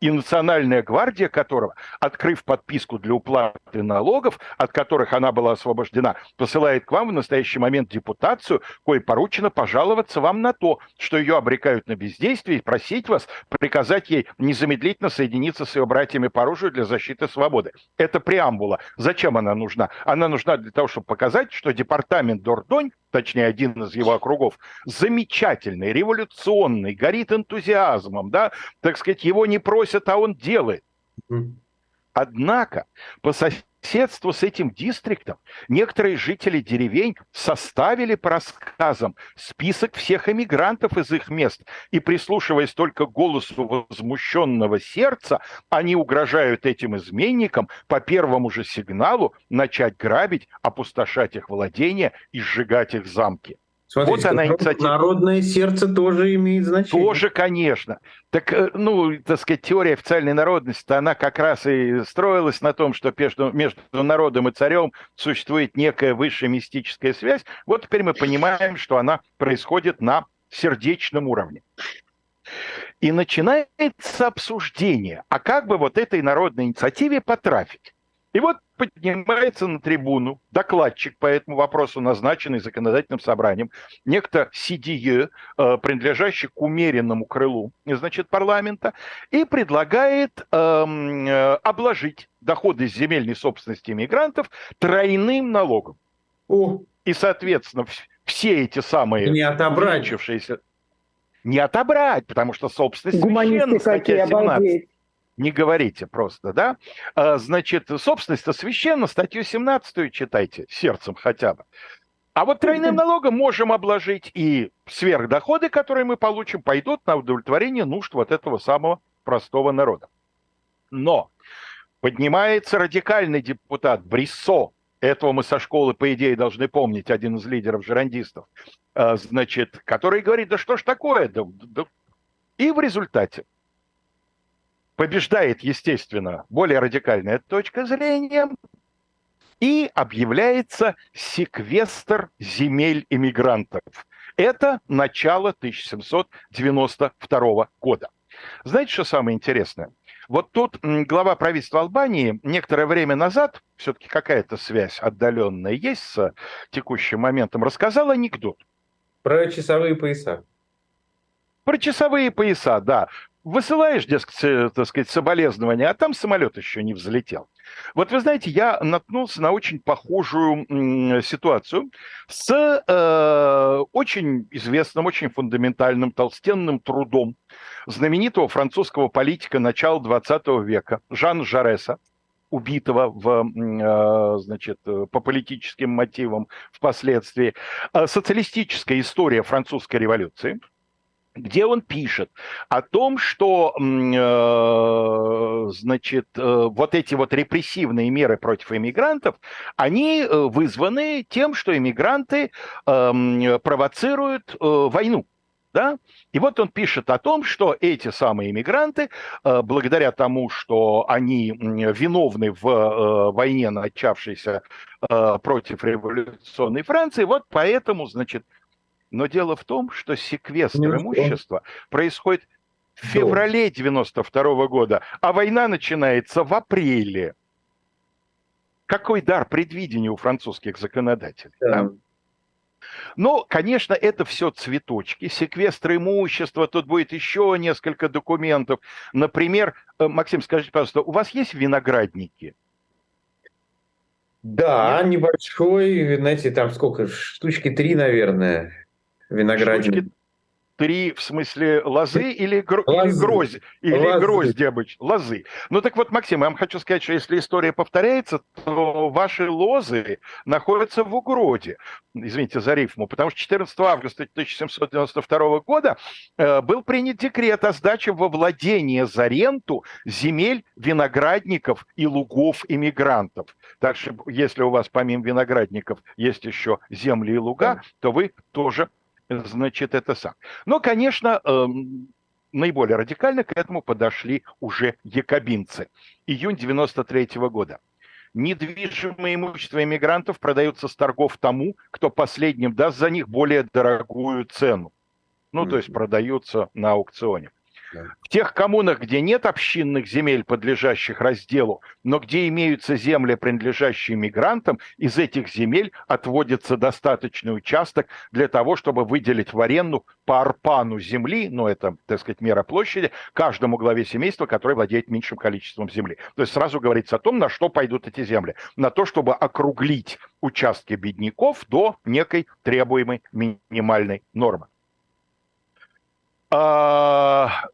[SPEAKER 1] и Национальная гвардия которого, открыв подписку для уплаты налогов, от которых она была освобождена, посылает к вам в настоящий момент депутацию, кое поручено пожаловаться вам на то, что ее обрекают на бездействие и просить вас приказать ей незамедлительно соединиться с ее братьями по оружию для защиты свободы. Это преамбула. Зачем она нужна? Она нужна для того, чтобы показать, что департамент Дордонь точнее, один из его округов, замечательный, революционный, горит энтузиазмом, да, так сказать, его не просят, а он делает. Однако по соседству с этим дистриктом некоторые жители деревень составили по рассказам список всех эмигрантов из их мест, и прислушиваясь только голосу возмущенного сердца, они угрожают этим изменникам по первому же сигналу начать грабить, опустошать их владения и сжигать их замки.
[SPEAKER 4] Смотрите, вот она инициатива. Народное сердце тоже имеет значение.
[SPEAKER 1] Тоже, конечно. Так, э, ну, так сказать, теория официальной народности, она как раз и строилась на том, что между, между народом и царем существует некая высшая мистическая связь. Вот теперь мы понимаем, что она происходит на сердечном уровне. И начинается обсуждение, а как бы вот этой народной инициативе потрафить? И вот поднимается на трибуну докладчик по этому вопросу, назначенный законодательным собранием, некто Сидие, э, принадлежащий к умеренному крылу, значит, парламента, и предлагает эм, э, обложить доходы земельной собственности иммигрантов тройным налогом. О. И, соответственно, все эти самые...
[SPEAKER 4] Не отобрать.
[SPEAKER 1] Не отобрать, потому что собственность священна, статья 17. Обалдеть не говорите просто, да? А, значит, собственность-то священна, статью 17 читайте, сердцем хотя бы. А вот тройным налогом можем обложить и сверхдоходы, которые мы получим, пойдут на удовлетворение нужд вот этого самого простого народа. Но поднимается радикальный депутат Бриссо, этого мы со школы, по идее, должны помнить, один из лидеров жерандистов, а, значит, который говорит, да что ж такое, да, да. и в результате побеждает, естественно, более радикальная точка зрения, и объявляется секвестр земель иммигрантов. Это начало 1792 года. Знаете, что самое интересное? Вот тут глава правительства Албании некоторое время назад, все-таки какая-то связь отдаленная есть с текущим моментом, рассказал анекдот.
[SPEAKER 4] Про часовые пояса.
[SPEAKER 1] Про часовые пояса, да высылаешь, дескать, так сказать, соболезнования, а там самолет еще не взлетел. Вот вы знаете, я наткнулся на очень похожую ситуацию с э, очень известным, очень фундаментальным толстенным трудом знаменитого французского политика начала 20 века Жан Жареса, убитого в, э, значит, по политическим мотивам впоследствии. Э, социалистическая история французской революции – где он пишет о том, что, э, значит, э, вот эти вот репрессивные меры против иммигрантов, они э, вызваны тем, что иммигранты э, провоцируют войну. Да? И вот он пишет о том, что эти самые иммигранты, благодаря тому, что они виновны в войне, начавшейся против революционной Франции, вот поэтому, значит, но дело в том, что секвестр имущества происходит в феврале 92 года, а война начинается в апреле. Какой дар предвидения у французских законодателей? Да. Да? Но, конечно, это все цветочки, секвестр имущества, тут будет еще несколько документов. Например, э, Максим, скажите, пожалуйста, у вас есть виноградники?
[SPEAKER 4] Да, небольшой, знаете, там сколько, штучки три, наверное. Виноградник.
[SPEAKER 1] Три, в смысле, лозы или, гро... лозы. или гроздь? Или лозы. грозди обычно? Лозы. Ну так вот, Максим, я вам хочу сказать, что если история повторяется, то ваши лозы находятся в угроде. Извините за рифму. Потому что 14 августа 1792 года э, был принят декрет о сдаче во владение за ренту земель виноградников и лугов иммигрантов. Так что, если у вас помимо виноградников есть еще земли и луга, то вы тоже значит, это сам. Но, конечно, эм, наиболее радикально к этому подошли уже якобинцы. Июнь 93 -го года. Недвижимое имущество иммигрантов продается с торгов тому, кто последним даст за них более дорогую цену. Ну, mm-hmm. то есть продаются на аукционе. В тех коммунах, где нет общинных земель, подлежащих разделу, но где имеются земли, принадлежащие мигрантам, из этих земель отводится достаточный участок для того, чтобы выделить в аренду по арпану земли, ну это, так сказать, мера площади, каждому главе семейства, который владеет меньшим количеством земли. То есть сразу говорится о том, на что пойдут эти земли. На то, чтобы округлить участки бедняков до некой требуемой минимальной нормы. А,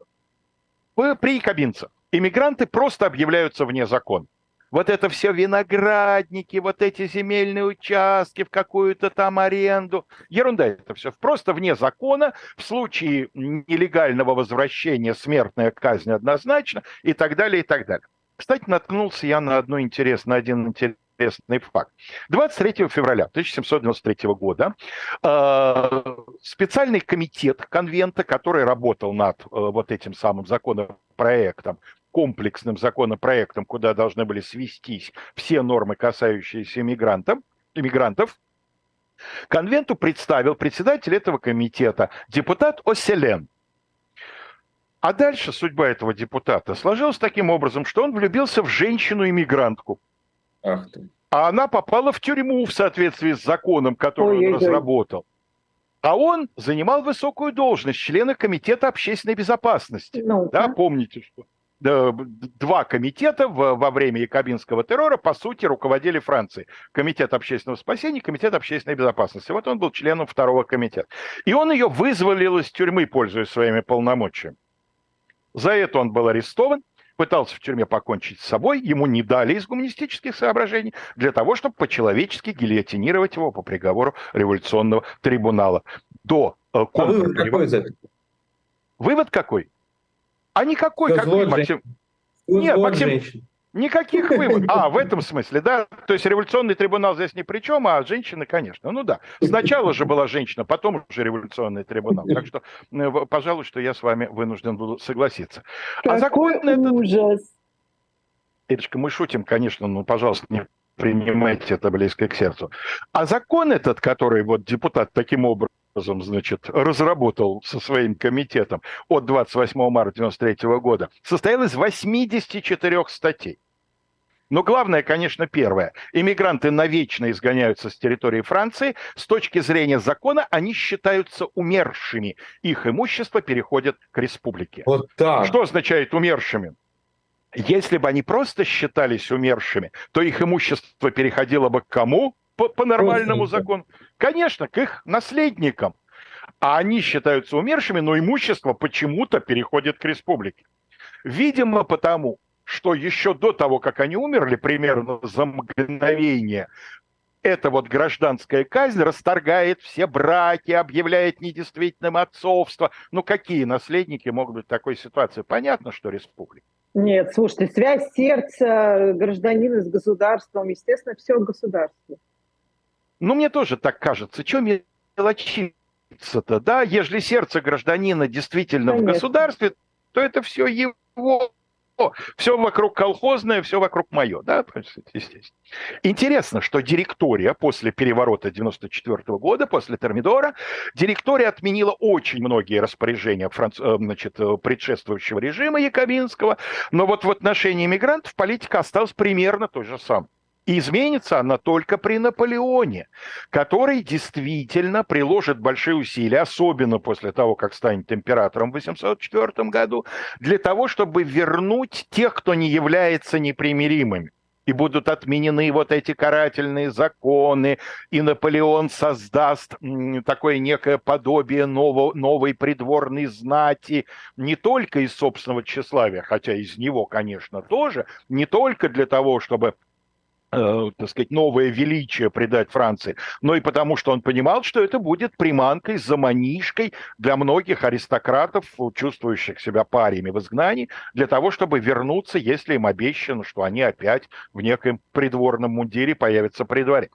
[SPEAKER 1] при кабинцах иммигранты просто объявляются вне закона. Вот это все виноградники, вот эти земельные участки в какую-то там аренду. Ерунда это все. Просто вне закона. В случае нелегального возвращения смертная казнь однозначно и так далее, и так далее. Кстати, наткнулся я на одну интересную, один интересный интересный факт. 23 февраля 1793 года э, специальный комитет конвента, который работал над э, вот этим самым законопроектом, комплексным законопроектом, куда должны были свестись все нормы, касающиеся иммигрантов, иммигрантов, конвенту представил председатель этого комитета, депутат Оселен. А дальше судьба этого депутата сложилась таким образом, что он влюбился в женщину-иммигрантку. Ах ты. А она попала в тюрьму в соответствии с законом, который Ой-ой-ой. он разработал. А он занимал высокую должность члена Комитета общественной безопасности. Ну, да, помните, что два комитета во время якобинского террора, по сути, руководили Францией. Комитет общественного спасения, Комитет общественной безопасности. Вот он был членом второго комитета. И он ее вызволил из тюрьмы, пользуясь своими полномочиями. За это он был арестован, пытался в тюрьме покончить с собой, ему не дали из гуманистических соображений для того, чтобы по-человечески гильотинировать его по приговору революционного трибунала. До э, а вывод какой? Вывод какой? А никакой, как Максим. Нет, Максим, женщин. Никаких выводов. А, в этом смысле, да? То есть революционный трибунал здесь ни при чем, а женщины, конечно. Ну да. Сначала же была женщина, потом уже революционный трибунал. Так что, э, пожалуй, что я с вами вынужден буду согласиться.
[SPEAKER 3] А Какой а закон этот... ужас!
[SPEAKER 1] Ирочка, мы шутим, конечно, но, пожалуйста, не принимайте это близко к сердцу. А закон этот, который вот депутат таким образом, значит, разработал со своим комитетом от 28 марта 1993 года, состоял из 84 статей. Но главное, конечно, первое. Иммигранты навечно изгоняются с территории Франции. С точки зрения закона они считаются умершими. Их имущество переходит к республике. Вот так. Что означает умершими? Если бы они просто считались умершими, то их имущество переходило бы к кому по, по нормальному закону? Конечно, к их наследникам. А они считаются умершими, но имущество почему-то переходит к республике. Видимо, потому, что еще до того, как они умерли, примерно за мгновение, эта вот гражданская казнь расторгает все браки, объявляет недействительным отцовство. Ну, какие наследники могут быть в такой ситуации? Понятно, что республика.
[SPEAKER 3] Нет, слушайте, связь сердца гражданина с государством, естественно, все государство.
[SPEAKER 1] Ну, мне тоже так кажется. Чем мелочиться-то, да? Если сердце гражданина действительно Конечно. в государстве, то это все его все вокруг колхозное, все вокруг мое, да, естественно. Интересно, что директория после переворота 94 года, после Термидора, директория отменила очень многие распоряжения франц... Э, значит, э, предшествующего режима Яковинского, но вот в отношении мигрантов политика осталась примерно той же самой. И изменится она только при Наполеоне, который действительно приложит большие усилия, особенно после того, как станет императором в 804 году, для того, чтобы вернуть тех, кто не является непримиримыми. и будут отменены вот эти карательные законы, и Наполеон создаст такое некое подобие ново, новой придворной знати, не только из собственного тщеславия, хотя из него, конечно, тоже, не только для того, чтобы э, так сказать, новое величие придать Франции, но и потому, что он понимал, что это будет приманкой, заманишкой для многих аристократов, чувствующих себя париями в изгнании, для того, чтобы вернуться, если им обещано, что они опять в неком придворном мундире появятся при дворе.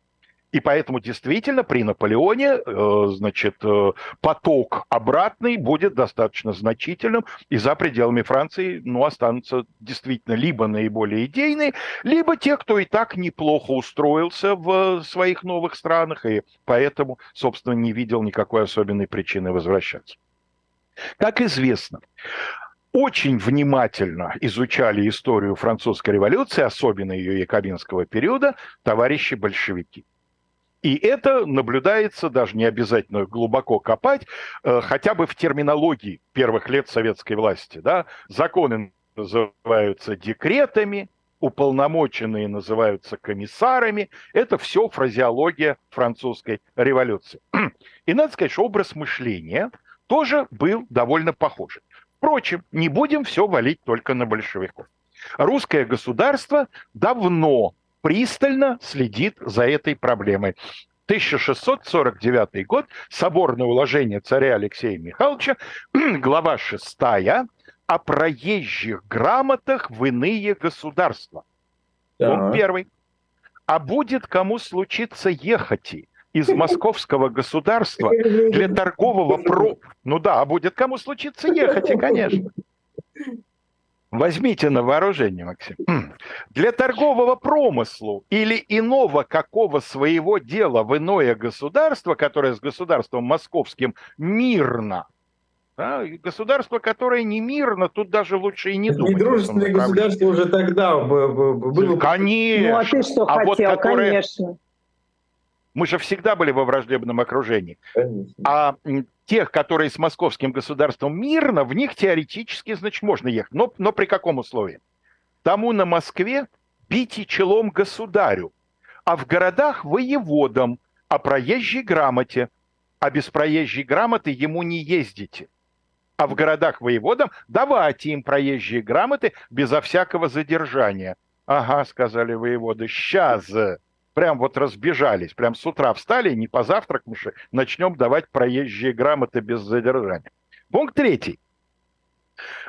[SPEAKER 1] И поэтому действительно при Наполеоне, э, значит, э, поток обратный будет достаточно значительным, и за пределами Франции, ну, останутся действительно либо наиболее идейные, либо те, кто и так неплохо устроился в своих новых странах, и поэтому, собственно, не видел никакой особенной причины возвращаться. Как известно, очень внимательно изучали историю французской революции, особенно ее якобинского периода, товарищи большевики. И это наблюдается, даже не обязательно глубоко копать, э, хотя бы в терминологии первых лет советской власти. Да? Законы называются декретами, уполномоченные называются комиссарами. Это все фразеология французской революции. И надо сказать, что образ мышления тоже был довольно похож. Впрочем, не будем все валить только на большевиков. Русское государство давно пристально следит за этой проблемой. 1649 год, соборное уложение царя Алексея Михайловича, глава 6 о проезжих грамотах в иные государства. Пункт первый. А будет кому случиться ехать из московского государства для торгового про... Ну да, а будет кому случиться ехать, конечно. Возьмите на вооружение, Максим. Для торгового промыслу или иного какого своего дела в иное государство, которое с государством московским мирно, да, государство, которое не мирно, тут даже лучше и не думать.
[SPEAKER 4] Недружественное государство уже тогда было...
[SPEAKER 1] Конечно. Ну, а
[SPEAKER 3] ты что а хотел, вот которое... конечно.
[SPEAKER 1] Мы же всегда были во враждебном окружении. Конечно. А тех, которые с московским государством мирно, в них теоретически, значит, можно ехать. Но, но при каком условии? Тому на Москве бить и челом государю, а в городах воеводам, о проезжей грамоте, а без проезжей грамоты ему не ездите. А в городах воеводам давайте им проезжие грамоты безо всякого задержания. Ага, сказали воеводы, сейчас прям вот разбежались, прям с утра встали, не позавтракнувши, начнем давать проезжие грамоты без задержания. Пункт третий.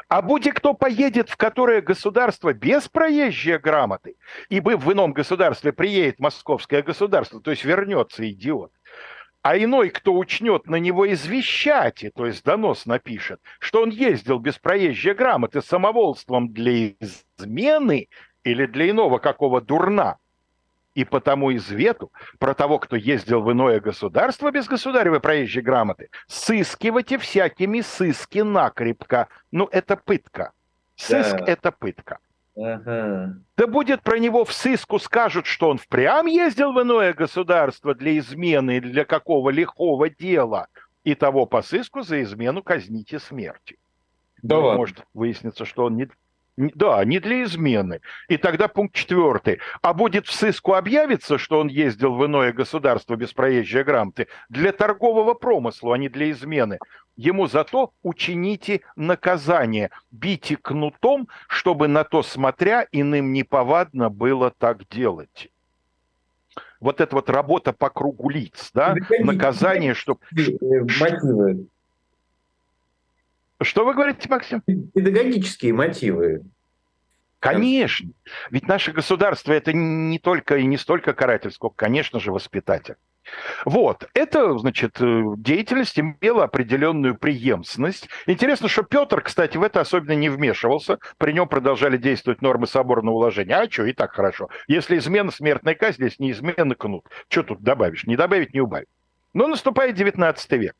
[SPEAKER 1] А будь кто поедет в которое государство без проезжей грамоты, ибо в ином государстве приедет московское государство, то есть вернется идиот, а иной, кто учнет на него извещать, то есть донос напишет, что он ездил без проезжей грамоты самоволством для измены или для иного какого дурна, и потому извету про того, кто ездил в иное государство без государевой проезжей грамоты, сыскивайте всякими сыски накрепко. Ну, это пытка. Сыск да. – это пытка. Ага. Да будет про него в сыску скажут, что он впрямь ездил в иное государство для измены для какого лихого дела, и того по сыску за измену казните смертью. Да ну, Может выясниться, что он не, да, не для измены. И тогда пункт четвертый. А будет в сыску объявиться, что он ездил в иное государство без проезжей грамоты, для торгового промысла, а не для измены. Ему зато учините наказание, бите кнутом, чтобы на то смотря иным неповадно было так делать вот эта вот работа по кругу лиц, да, наказание, чтобы... Мотивы. Что вы говорите, Максим?
[SPEAKER 4] Педагогические мотивы.
[SPEAKER 1] Конечно. Ведь наше государство это не только и не столько каратель, сколько, конечно же, воспитатель. Вот, это, значит, э, деятельность имела определенную преемственность. Интересно, что Петр, кстати, в это особенно не вмешивался. При нем продолжали действовать нормы соборного уложения. А что, и так хорошо. Если измена смертная казнь, если не измена кнут. Что тут добавишь? Не добавить, не убавить. Но наступает 19 век.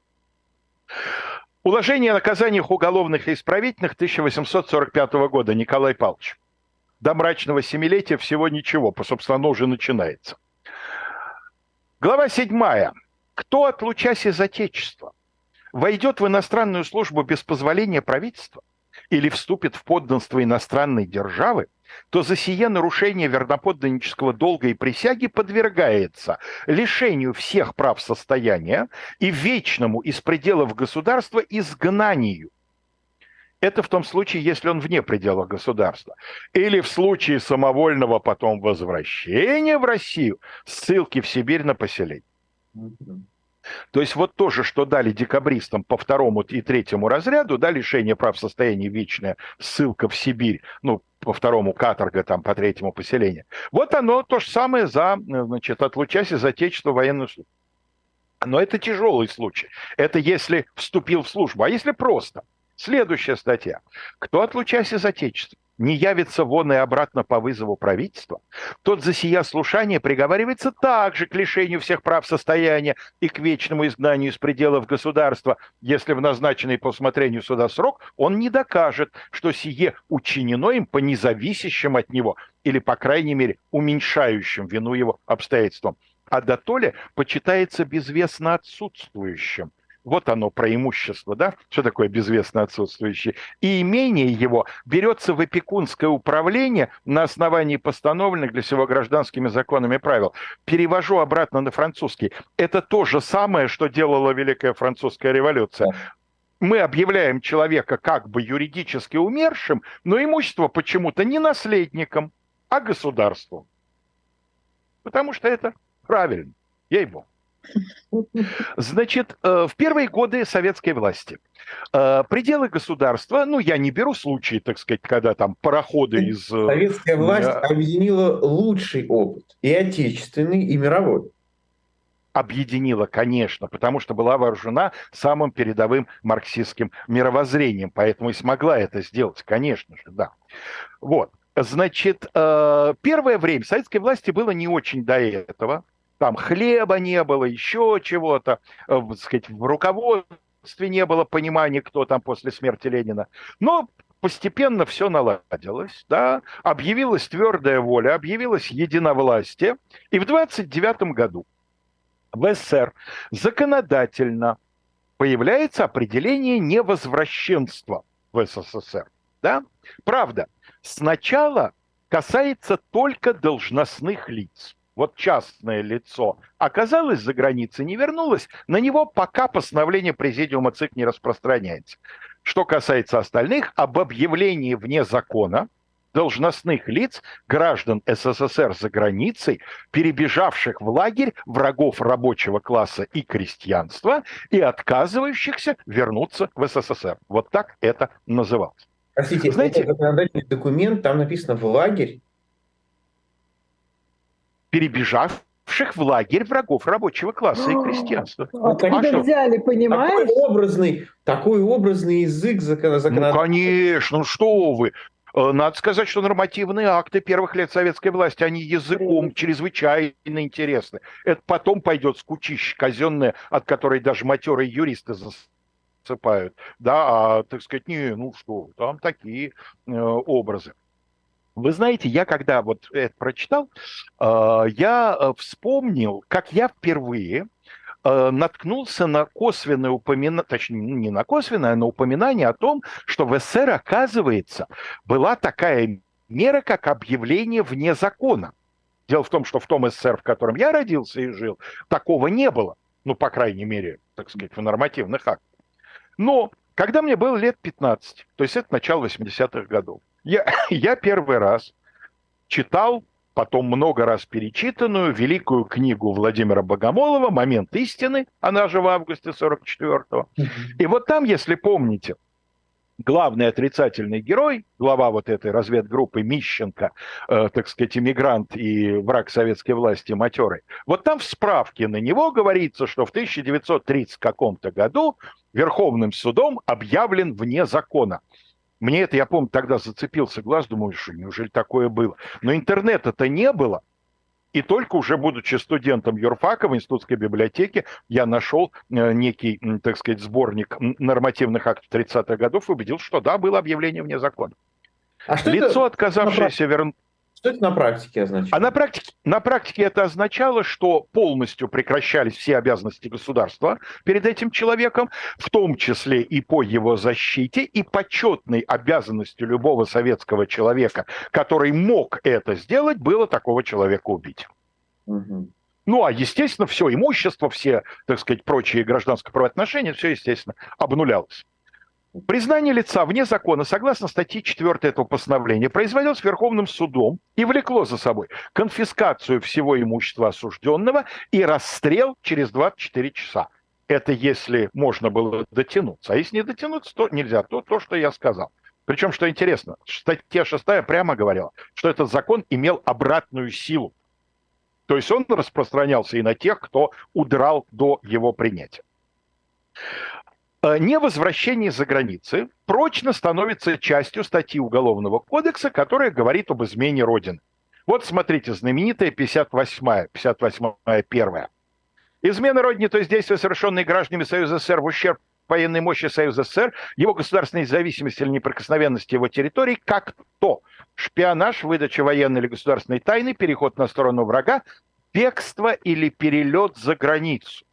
[SPEAKER 1] Уложение о наказаниях уголовных и исправительных 1845 года Николай Павлович. До мрачного семилетия всего ничего, по собственно, оно уже начинается. Глава седьмая. Кто, отлучась из Отечества, войдет в иностранную службу без позволения правительства или вступит в подданство иностранной державы, то за сие нарушение верноподданнического долга и присяги подвергается лишению всех прав состояния и вечному из пределов государства изгнанию. Это в том случае, если он вне пределов государства. Или в случае самовольного потом возвращения в Россию, ссылки в Сибирь на поселение. То есть вот то же, что дали декабристам по второму и третьему разряду, да, лишение прав состояния вечная, ссылка в Сибирь, ну, по второму каторга, там, по третьему поселение. Вот оно то же самое за, значит, отлучась из Отечества военную службу. Но это тяжелый случай. Это если вступил в службу. А если просто? Следующая статья. Кто, отлучаясь из Отечества, не явится вон и обратно по вызову правительства, тот за сия слушание приговаривается также к лишению всех прав состояния и к вечному изгнанию из пределов государства, если в назначенный по усмотрению суда срок он не докажет, что сие учинено им по независящим от него или, по крайней мере, уменьшающим вину его обстоятельствам. А дотоле почитается безвестно отсутствующим, вот оно преимущество, да? Что такое безвестно отсутствующее? И имение его берется в опекунское управление на основании постановленных для всего гражданскими законами правил. Перевожу обратно на французский. Это то же самое, что делала Великая Французская революция мы объявляем человека как бы юридически умершим, но имущество почему-то не наследником, а государством. Потому что это правильно, ей-богу. Значит, э, в первые годы советской власти. Э, пределы государства, ну, я не беру случаи, так сказать, когда там пароходы из...
[SPEAKER 4] Э, Советская власть объединила лучший опыт, и отечественный, и мировой.
[SPEAKER 1] Объединила, конечно, потому что была вооружена самым передовым марксистским мировоззрением, поэтому и смогла это сделать, конечно же, да. Вот, значит, первое время советской власти было не очень до этого, там хлеба не было, еще чего-то, э, сказать, в руководстве не было понимания, кто там после смерти Ленина. Но постепенно все наладилось, да, объявилась твердая воля, объявилось единовластие, и в 29 году в СССР законодательно появляется определение невозвращенства в СССР, да. Правда, сначала касается только должностных лиц вот частное лицо, оказалось за границей, не вернулось, на него пока постановление Президиума ЦИК не распространяется. Что касается остальных, об объявлении вне закона должностных лиц, граждан СССР за границей, перебежавших в лагерь врагов рабочего класса и крестьянства и отказывающихся вернуться в СССР. Вот так это называлось.
[SPEAKER 4] Простите, Знаете, это законодательный документ, там написано «в лагерь»,
[SPEAKER 1] перебежавших в лагерь врагов рабочего класса и крестьянства.
[SPEAKER 3] А когда взяли, понимаешь?
[SPEAKER 4] Такой образный, такой образный язык законодательства.
[SPEAKER 1] Ну, конечно, ну что вы. Э, надо сказать, что нормативные акты первых лет советской власти, они языком чрезвычайно интересны. Это потом пойдет скучище казенное, от которой даже матерые юристы засыпают. Да, а, так сказать, не, ну что, там такие э, образы. Вы знаете, я когда вот это прочитал, э, я э, вспомнил, как я впервые э, наткнулся на косвенное упоминание, точнее, не на косвенное, а на упоминание о том, что в СССР, оказывается, была такая мера, как объявление вне закона. Дело в том, что в том СССР, в котором я родился и жил, такого не было. Ну, по крайней мере, так сказать, в нормативных актах. Но когда мне было лет 15, то есть это начало 80-х годов, я, я первый раз читал, потом много раз перечитанную великую книгу Владимира Богомолова «Момент истины», она же в августе 44-го. И вот там, если помните, главный отрицательный герой, глава вот этой разведгруппы Мищенко, э, так сказать, иммигрант и враг советской власти матерый, вот там в справке на него говорится, что в 1930 каком-то году Верховным судом объявлен вне закона. Мне это, я помню, тогда зацепился глаз, думаю, что неужели такое было? Но интернета-то не было. И только уже будучи студентом юрфака в институтской библиотеке, я нашел э, некий, так сказать, сборник нормативных актов 30-х годов и убедился, что да, было объявление вне закона. А что Лицо, это... отказавшееся вернуть...
[SPEAKER 4] Что это на практике означает?
[SPEAKER 1] А на практике, на практике это означало, что полностью прекращались все обязанности государства перед этим человеком, в том числе и по его защите, и почетной обязанностью любого советского человека, который мог это сделать, было такого человека убить. Угу. Ну, а, естественно, все имущество, все, так сказать, прочие гражданские правоотношения, все, естественно, обнулялось. Признание лица вне закона, согласно статье 4 этого постановления, производилось Верховным судом и влекло за собой конфискацию всего имущества осужденного и расстрел через 24 часа. Это если можно было дотянуться. А если не дотянуться, то нельзя. То, то что я сказал. Причем, что интересно, статья 6 прямо говорила, что этот закон имел обратную силу. То есть он распространялся и на тех, кто удрал до его принятия. Э, невозвращение за границы прочно становится частью статьи Уголовного кодекса, которая говорит об измене Родины. Вот смотрите, знаменитая 58-я, 58-я первая. Измена Родине, то есть действия, совершенные гражданами Союза СССР в ущерб военной мощи Союза СССР, его государственной независимости или неприкосновенности его территорий, как то шпионаж, выдача военной или государственной тайны, переход на сторону врага, бегство или перелет за границу.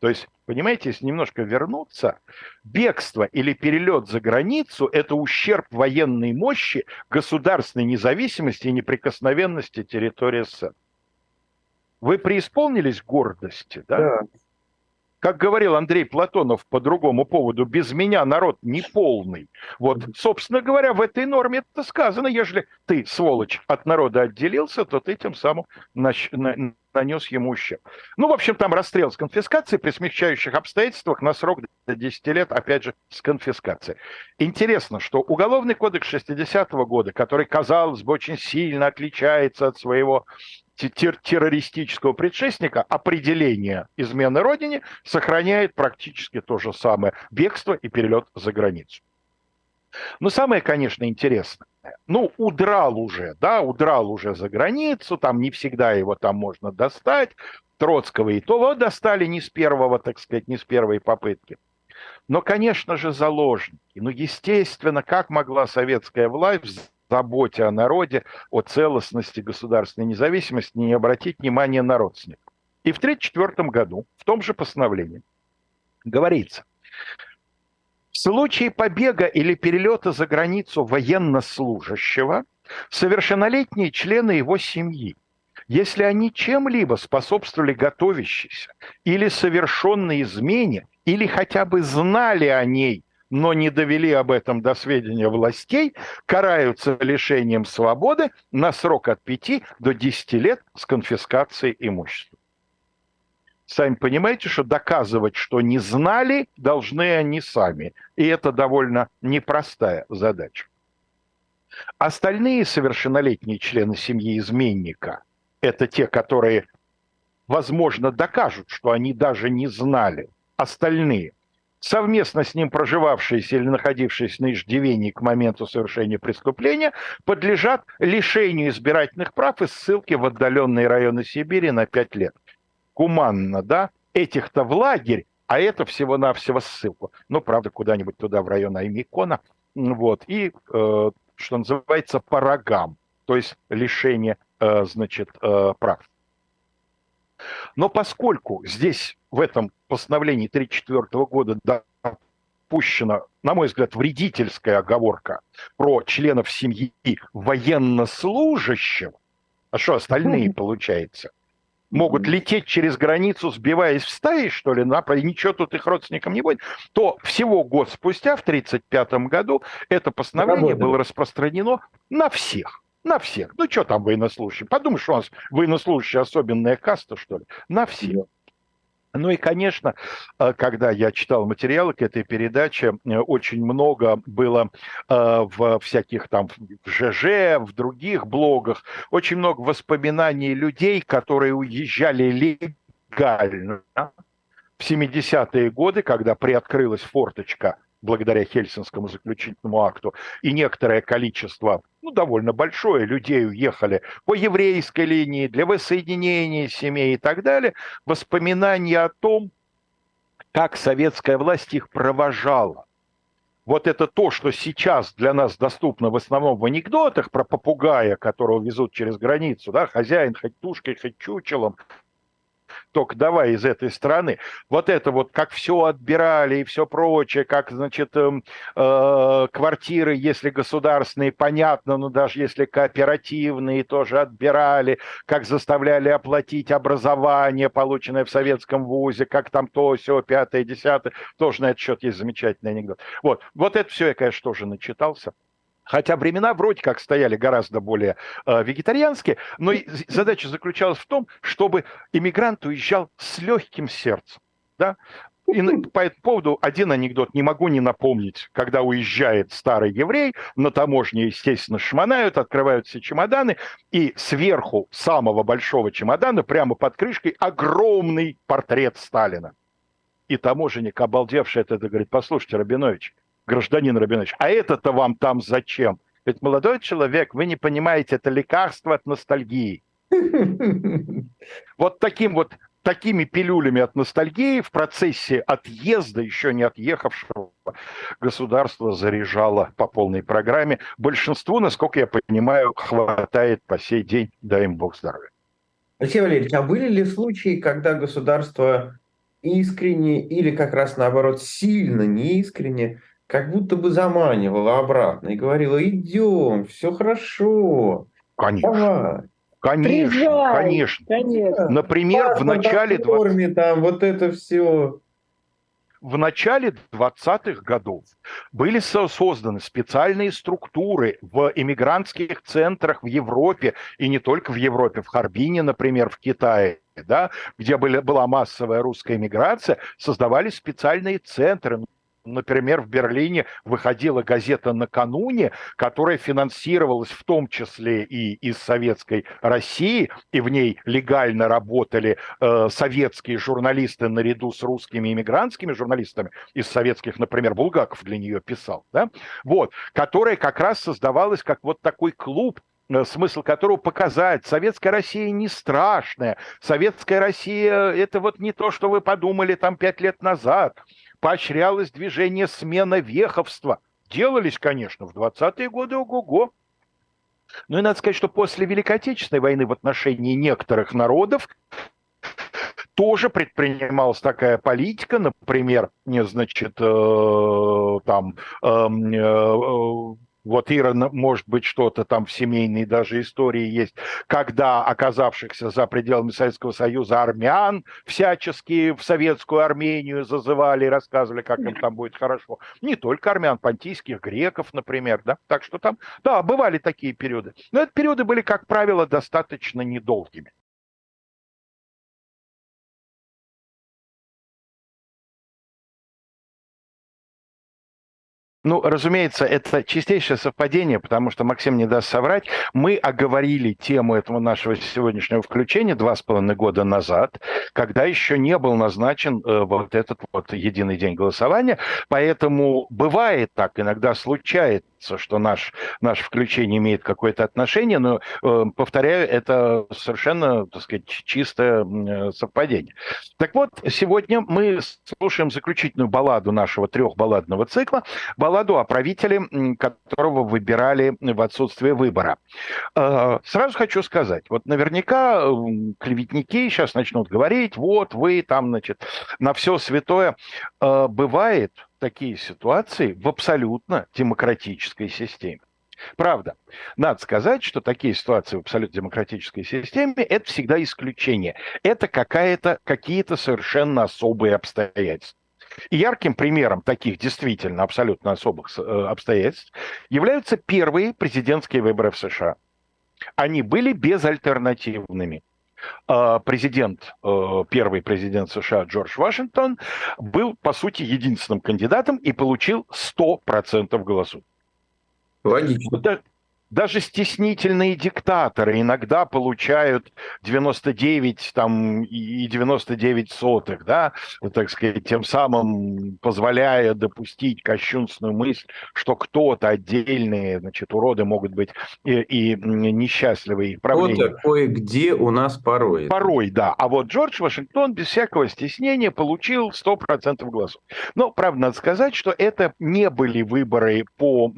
[SPEAKER 1] То есть, понимаете, если немножко вернуться, бегство или перелет за границу – это ущерб военной мощи, государственной независимости и неприкосновенности территории СССР. Вы преисполнились гордости, да? Да. Как говорил Андрей Платонов по другому поводу, без меня народ не полный. Вот, собственно говоря, в этой норме это сказано. Ежели ты, сволочь, от народа отделился, то ты тем самым нанес ему ущерб. Ну, в общем, там расстрел с конфискацией при смягчающих обстоятельствах на срок до 10 лет, опять же, с конфискацией. Интересно, что Уголовный кодекс 60-го года, который, казалось бы, очень сильно отличается от своего террористического предшественника, определение измены Родине сохраняет практически то же самое – бегство и перелет за границу. Но самое, конечно, интересное, ну, удрал уже, да, удрал уже за границу, там не всегда его там можно достать, Троцкого и того достали не с первого, так сказать, не с первой попытки. Но, конечно же, заложники. Ну, естественно, как могла советская власть заботе о народе, о целостности государственной независимости, не обратить внимание на родственников. И в 1934 году, в том же постановлении, говорится, в случае побега или перелета за границу военнослужащего, совершеннолетние члены его семьи, если они чем-либо способствовали готовящейся или совершенной измене, или хотя бы знали о ней но не довели об этом до сведения властей, караются лишением свободы на срок от 5 до 10 лет с конфискацией имущества. Сами понимаете, что доказывать, что не знали, должны они сами. И это довольно непростая задача. Остальные совершеннолетние члены семьи изменника – это те, которые, возможно, докажут, что они даже не знали. Остальные – совместно с ним проживавшиеся или находившиеся на иждивении к моменту совершения преступления, подлежат лишению избирательных прав и ссылке в отдаленные районы Сибири на 5 лет. Куманно, да? Этих-то в лагерь, а это всего-навсего ссылку. Ну, правда, куда-нибудь туда, в район Аймикона. Вот. И, э, что называется, по рогам. То есть лишение, э, значит, э, прав. Но поскольку здесь, в этом постановлении 1934 года допущена, на мой взгляд, вредительская оговорка про членов семьи военнослужащего, а что остальные, получается, могут лететь через границу, сбиваясь в стаи, что ли, и ничего тут их родственникам не будет, то всего год спустя, в 1935 году, это постановление Работает. было распространено на всех. На всех. Ну, что там военнослужащие? Подумаешь, у нас военнослужащие особенная каста, что ли? На всех. Ну и, конечно, э, когда я читал материалы к этой передаче, э, очень много было э, в всяких там в ЖЖ, в других блогах, очень много воспоминаний людей, которые уезжали легально в 70-е годы, когда приоткрылась форточка благодаря Хельсинскому заключительному акту, и некоторое количество, ну, довольно большое, людей уехали по еврейской линии для воссоединения семей и так далее, воспоминания о том, как советская власть их провожала. вот это то, что сейчас для нас доступно в основном в анекдотах про попугая, которого везут через границу, да, хозяин хоть тушкой, хоть чучелом, только давай из этой страны. Вот это вот, как все отбирали и все прочее, как, значит, э, э, квартиры, если государственные, понятно, но даже если кооперативные, тоже отбирали, как заставляли оплатить образование, полученное в советском вузе, как там то, все, пятое, десятое, тоже на этот счет есть замечательный анекдот. Вот, вот это все я, конечно, тоже начитался. Хотя времена вроде как стояли гораздо более э, вегетарианские, но задача заключалась в том, чтобы иммигрант уезжал с легким сердцем. Да? И по этому поводу один анекдот не могу не напомнить. Когда уезжает старый еврей, на таможне, естественно, шмонают, открывают все чемоданы, и сверху самого большого чемодана, прямо под крышкой, огромный портрет Сталина. И таможенник, обалдевший от этого, говорит, послушайте, Рабинович, гражданин Рабинович, а это-то вам там зачем? Ведь молодой человек, вы не понимаете, это лекарство от ностальгии. Вот таким вот такими пилюлями от ностальгии в процессе отъезда, еще не отъехавшего, государство заряжало по полной программе. Большинству, насколько я понимаю, хватает по сей день, дай им бог здоровья.
[SPEAKER 5] Алексей Валерьевич, а были ли случаи, когда государство искренне или как раз наоборот сильно неискренне как будто бы заманивала обратно и говорила, идем, все хорошо.
[SPEAKER 1] Конечно. Давай. Конечно, Приезжай, конечно. конечно. Например, Паспорт в начале...
[SPEAKER 5] 20... там вот это все.
[SPEAKER 1] В начале 20-х годов были созданы специальные структуры в иммигрантских центрах в Европе, и не только в Европе, в Харбине, например, в Китае, да, где были, была массовая русская иммиграция, создавались специальные центры, Например, в Берлине выходила газета «Накануне», которая финансировалась в том числе и из Советской России, и в ней легально работали э, советские журналисты наряду с русскими иммигрантскими журналистами из советских, например, Булгаков для нее писал, да? вот, которая как раз создавалась как вот такой клуб э, смысл которого показать, советская Россия не страшная, советская Россия это вот не то, что вы подумали там пять лет назад, поощрялось движение смена веховства. Делались, конечно, в 20-е годы ого-го. Ну и надо сказать, что после Великой Отечественной войны в отношении некоторых народов тоже предпринималась такая политика, например, не значит, э, там эм, э, э, вот Ира, может быть, что-то там в семейной даже истории есть, когда оказавшихся за пределами Советского Союза армян всячески в советскую Армению зазывали и рассказывали, как им там будет хорошо. Не только армян, понтийских греков, например, да. Так что там, да, бывали такие периоды. Но эти периоды были, как правило, достаточно недолгими. Ну, разумеется, это чистейшее совпадение, потому что Максим не даст соврать. Мы оговорили тему этого нашего сегодняшнего включения два с половиной года назад, когда еще не был назначен э, вот этот вот единый день голосования. Поэтому бывает так, иногда случается, что наш, наше включение имеет какое-то отношение, но, э, повторяю, это совершенно, так сказать, чистое э, совпадение. Так вот, сегодня мы слушаем заключительную балладу нашего трехбалладного цикла, балладу о правителе, которого выбирали в отсутствие выбора. Э, сразу хочу сказать, вот наверняка клеветники сейчас начнут говорить, вот вы там, значит, на все святое. Бывает, такие ситуации в абсолютно демократической системе. Правда, надо сказать, что такие ситуации в абсолютно демократической системе – это всегда исключение. Это какая-то, какие-то совершенно особые обстоятельства. И ярким примером таких действительно абсолютно особых э, обстоятельств являются первые президентские выборы в США. Они были безальтернативными. А, президент, э, первый президент США Джордж Вашингтон был, по сути, единственным кандидатом и получил 100% голосов.
[SPEAKER 5] Логично.
[SPEAKER 1] Даже стеснительные диктаторы иногда получают 99 там, и 99 сотых, да, так сказать, тем самым позволяя допустить кощунственную мысль, что кто-то отдельные, значит, уроды могут быть и, и несчастливы их правлением.
[SPEAKER 5] Кто-то кое-где у нас порой.
[SPEAKER 1] Порой, да. А вот Джордж Вашингтон без всякого стеснения получил 100% голосов. Но, правда, надо сказать, что это не были выборы по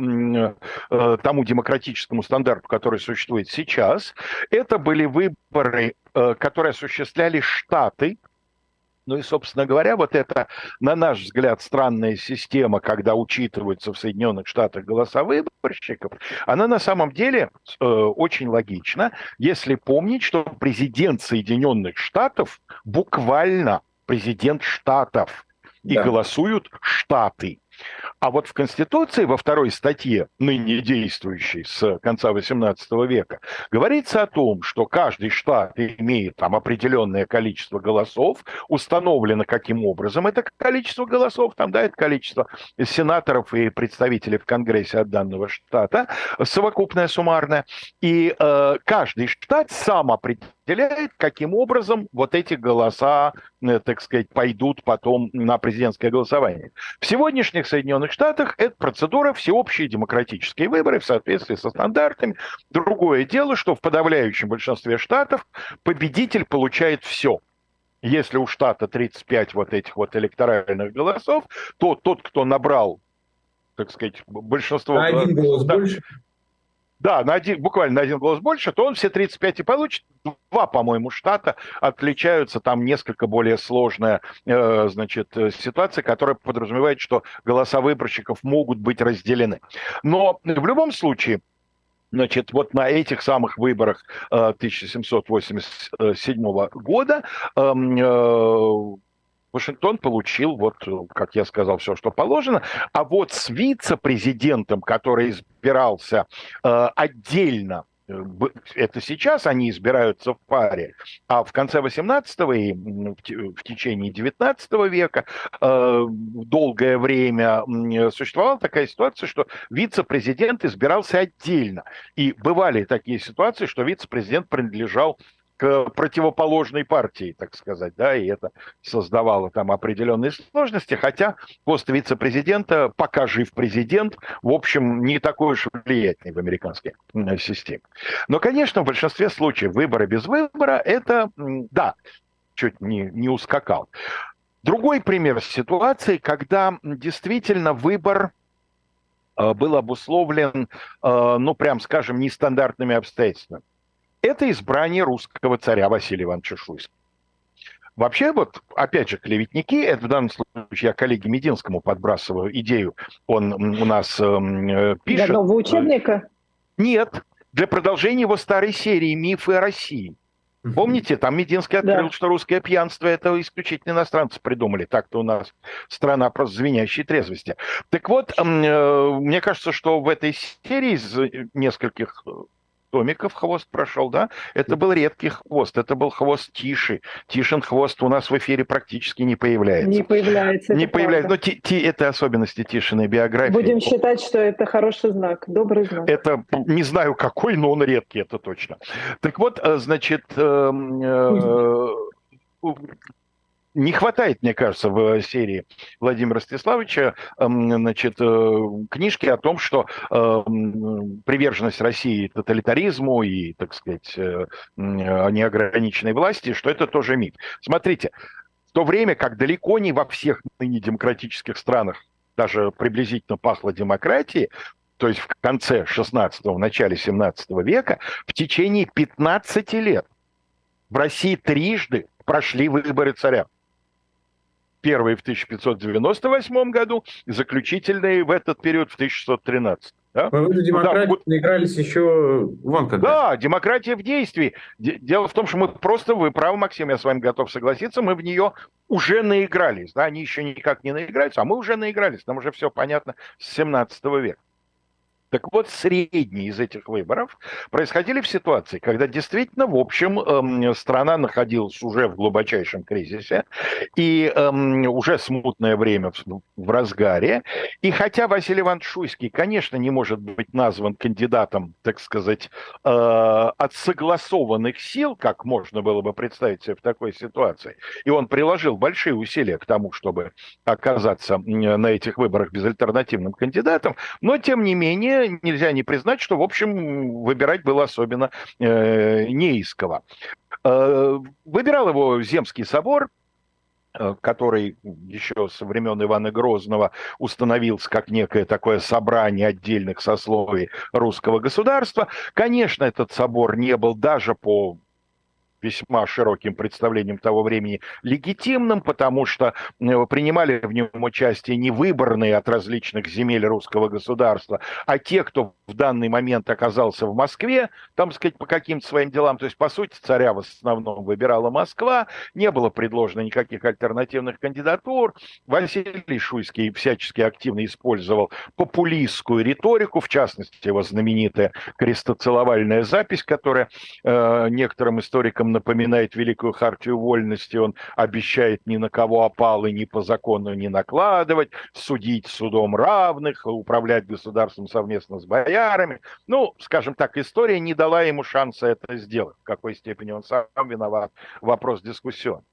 [SPEAKER 1] э, тому демократическому демократическому стандарту, который существует сейчас. Это были выборы, э, которые осуществляли штаты, ну и, собственно говоря, вот эта, на наш взгляд, странная система, когда учитываются в Соединенных Штатах голоса выборщиков, она на самом деле э, очень логична, если помнить, что президент Соединенных Штатов буквально президент штатов, и да. голосуют штаты. А вот в Конституции, во второй статье, ныне действующей с конца XVIII века, говорится о том, что каждый штат имеет там определенное количество голосов, установлено каким образом это количество голосов, там, да, это количество сенаторов и представителей в Конгрессе от данного штата, совокупное суммарное, и э, каждый штат сам определяет, каким образом вот эти голоса, э, так сказать, пойдут потом на президентское голосование. В сегодняшних Соединенных Штатах это процедура всеобщие демократические выборы в соответствии со стандартами. Другое дело, что в подавляющем большинстве штатов победитель получает все. Если у штата 35 вот этих вот электоральных голосов, то тот, кто набрал, так сказать, большинство...
[SPEAKER 5] На один голос больше?
[SPEAKER 1] Да, на один, буквально на один голос больше, то он все 35 и получит. Два, по-моему, штата отличаются, там несколько более сложная, э, значит, ситуация, которая подразумевает, что голоса выборщиков могут быть разделены. Но в любом случае, Значит, вот на этих самых выборах 1787 э, года эм, э, Вашингтон получил, вот, как я сказал, все, что положено. А вот с вице-президентом, который избирался э, отдельно э, это сейчас они избираются в паре, а в конце 18 и в течение 19 века э, долгое время существовала такая ситуация, что вице-президент избирался отдельно. И бывали такие ситуации, что вице-президент принадлежал к противоположной партии, так сказать, да, и это создавало там определенные сложности, хотя пост вице-президента, пока жив президент, в общем, не такой уж влиятельный в американской системе. Но, конечно, в большинстве случаев выборы без выбора, это, да, чуть не, не ускакал. Другой пример ситуации, когда действительно выбор э, был обусловлен, э, ну, прям скажем, нестандартными обстоятельствами это избрание русского царя Василия Ивановича Шуйского. Вообще, вот, опять же, клеветники, это в данном случае я коллеге Мединскому подбрасываю идею, он у нас эм, э, пишет...
[SPEAKER 3] Для нового учебника?
[SPEAKER 1] Нет, для продолжения его старой серии «Мифы о России». Помните, там Мединский открыл, да. что русское пьянство это исключительно иностранцы придумали. Так-то у нас страна просто звенящей трезвости. Так вот, э, мне кажется, что в этой серии из нескольких томиков хвост прошел, да, это был редкий хвост, это был хвост Тиши. Тишин хвост у нас в эфире практически не появляется.
[SPEAKER 3] Не появляется.
[SPEAKER 1] Не появляется. Но ти, ти, это особенности Тишиной биографии.
[SPEAKER 3] Будем считать, что это хороший знак, добрый знак.
[SPEAKER 1] Это не знаю какой, но он редкий, это точно. Так вот, э, значит, эм, э, э, не хватает, мне кажется, в серии Владимира Ростиславовича эм, значит, э, книжки о том, что эм, приверженность России тоталитаризму и, так сказать, э, неограниченной власти, что это тоже миф. Смотрите, в то время как далеко не во всех ныне демократических странах даже приблизительно пахло демократией, то есть в конце 16-го, начале 17 века, в течение 15 лет в России трижды прошли выборы царя. Первый в 1598 году, заключительный в этот период в 1613.
[SPEAKER 5] Да? Вы ну, да, наигрались еще вон когда.
[SPEAKER 1] Да, демократия в действии. Дело в том, что мы просто, вы правы, Максим, я с вами готов согласиться, мы в нее уже наигрались. Да? Они еще никак не наиграются, а мы уже наигрались. Нам уже все понятно с 17 века. Так вот, средние из этих выборов происходили в ситуации, когда действительно, в общем, эм, страна находилась уже в глубочайшем кризисе, и эм, уже смутное время в разгаре. И хотя Василий Иванович Шуйский, конечно, не может быть назван кандидатом, так сказать, э, от согласованных сил, как можно было бы представить себе в такой ситуации, и он приложил большие усилия к тому, чтобы оказаться на этих выборах безальтернативным кандидатом, но, тем не менее, нельзя не признать, что, в общем, выбирать было особенно э, не. Э, выбирал его Земский собор, э, который еще со времен Ивана Грозного установился как некое такое собрание отдельных сословий русского государства. Конечно, этот собор не был даже по весьма широким представлением того времени легитимным, потому что э, принимали в нем участие не выборные от различных земель русского государства, а те, кто в данный момент оказался в Москве, там, сказать, по каким-то своим делам. То есть, по сути, царя в основном выбирала Москва, не было предложено никаких альтернативных кандидатур. Василий Шуйский всячески активно использовал популистскую риторику, в частности, его знаменитая крестоцеловальная запись, которая э, некоторым историкам напоминает Великую Хартию Вольности, он обещает ни на кого опалы ни по закону не накладывать, судить судом равных, управлять государством совместно с боярами. Ну, скажем так, история не дала ему шанса это сделать. В какой степени он сам виноват, вопрос дискуссионный.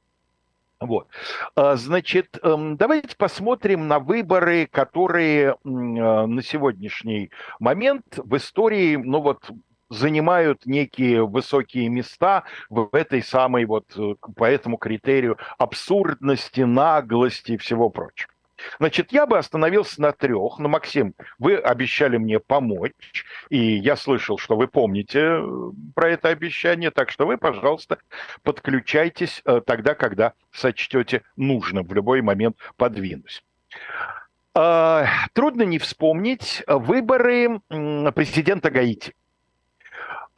[SPEAKER 1] Вот. А, значит, эм, давайте посмотрим на выборы, которые э, на сегодняшний момент в истории, ну вот, занимают некие высокие места в этой самой вот э, по этому критерию абсурдности, наглости и всего прочего. Значит, я бы остановился на трех. Но, Максим, вы обещали мне помочь, и я слышал, что вы помните э, про это обещание, так что вы, пожалуйста, подключайтесь э, тогда, когда сочтете нужным. В любой момент подвинусь. А, трудно не вспомнить выборы президента Гаити.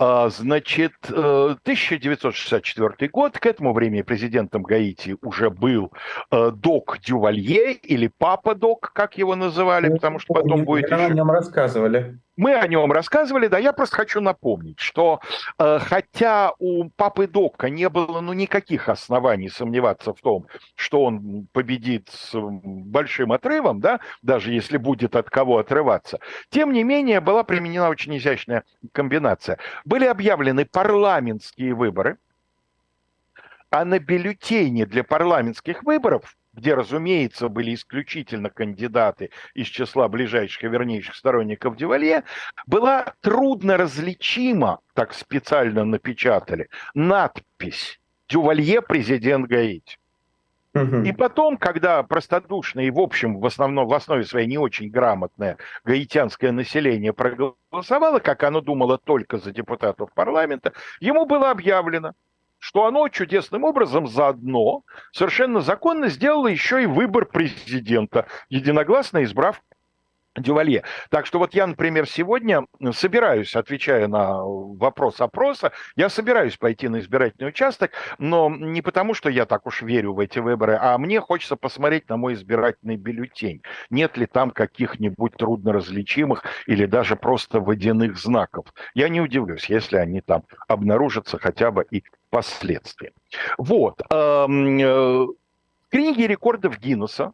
[SPEAKER 1] А, значит, 1964 э, год, к этому времени президентом Гаити уже был э, Док Дювалье, или Папа Док, как его называли, ну, потому что потом будет
[SPEAKER 5] еще... о нем рассказывали.
[SPEAKER 1] Мы о нем рассказывали, да, я просто хочу напомнить, что э, хотя у папы Дока не было ну, никаких оснований сомневаться в том, что он победит с большим отрывом, да, даже если будет от кого отрываться, тем не менее была применена очень изящная комбинация. Были объявлены парламентские выборы, а на бюллетене для парламентских выборов где, разумеется, были исключительно кандидаты из числа ближайших и вернейших сторонников Дювалье, была трудно различима, так специально напечатали, надпись «Дювалье президент Гаити». И потом, когда простодушное и, в общем, в основном, в основе своей не очень грамотное гаитянское население проголосовало, как оно думало только за депутатов парламента, ему было объявлено, что оно чудесным образом заодно совершенно законно сделало еще и выбор президента, единогласно избрав Дювалье. Так что вот я, например, сегодня собираюсь, отвечая на вопрос опроса, я собираюсь пойти на избирательный участок, но не потому, что я так уж верю в эти выборы, а мне хочется посмотреть на мой избирательный бюллетень. Нет ли там каких-нибудь трудноразличимых или даже просто водяных знаков. Я не удивлюсь, если они там обнаружатся хотя бы и последствия. Вот. Эм, э, в книге рекордов Гиннесса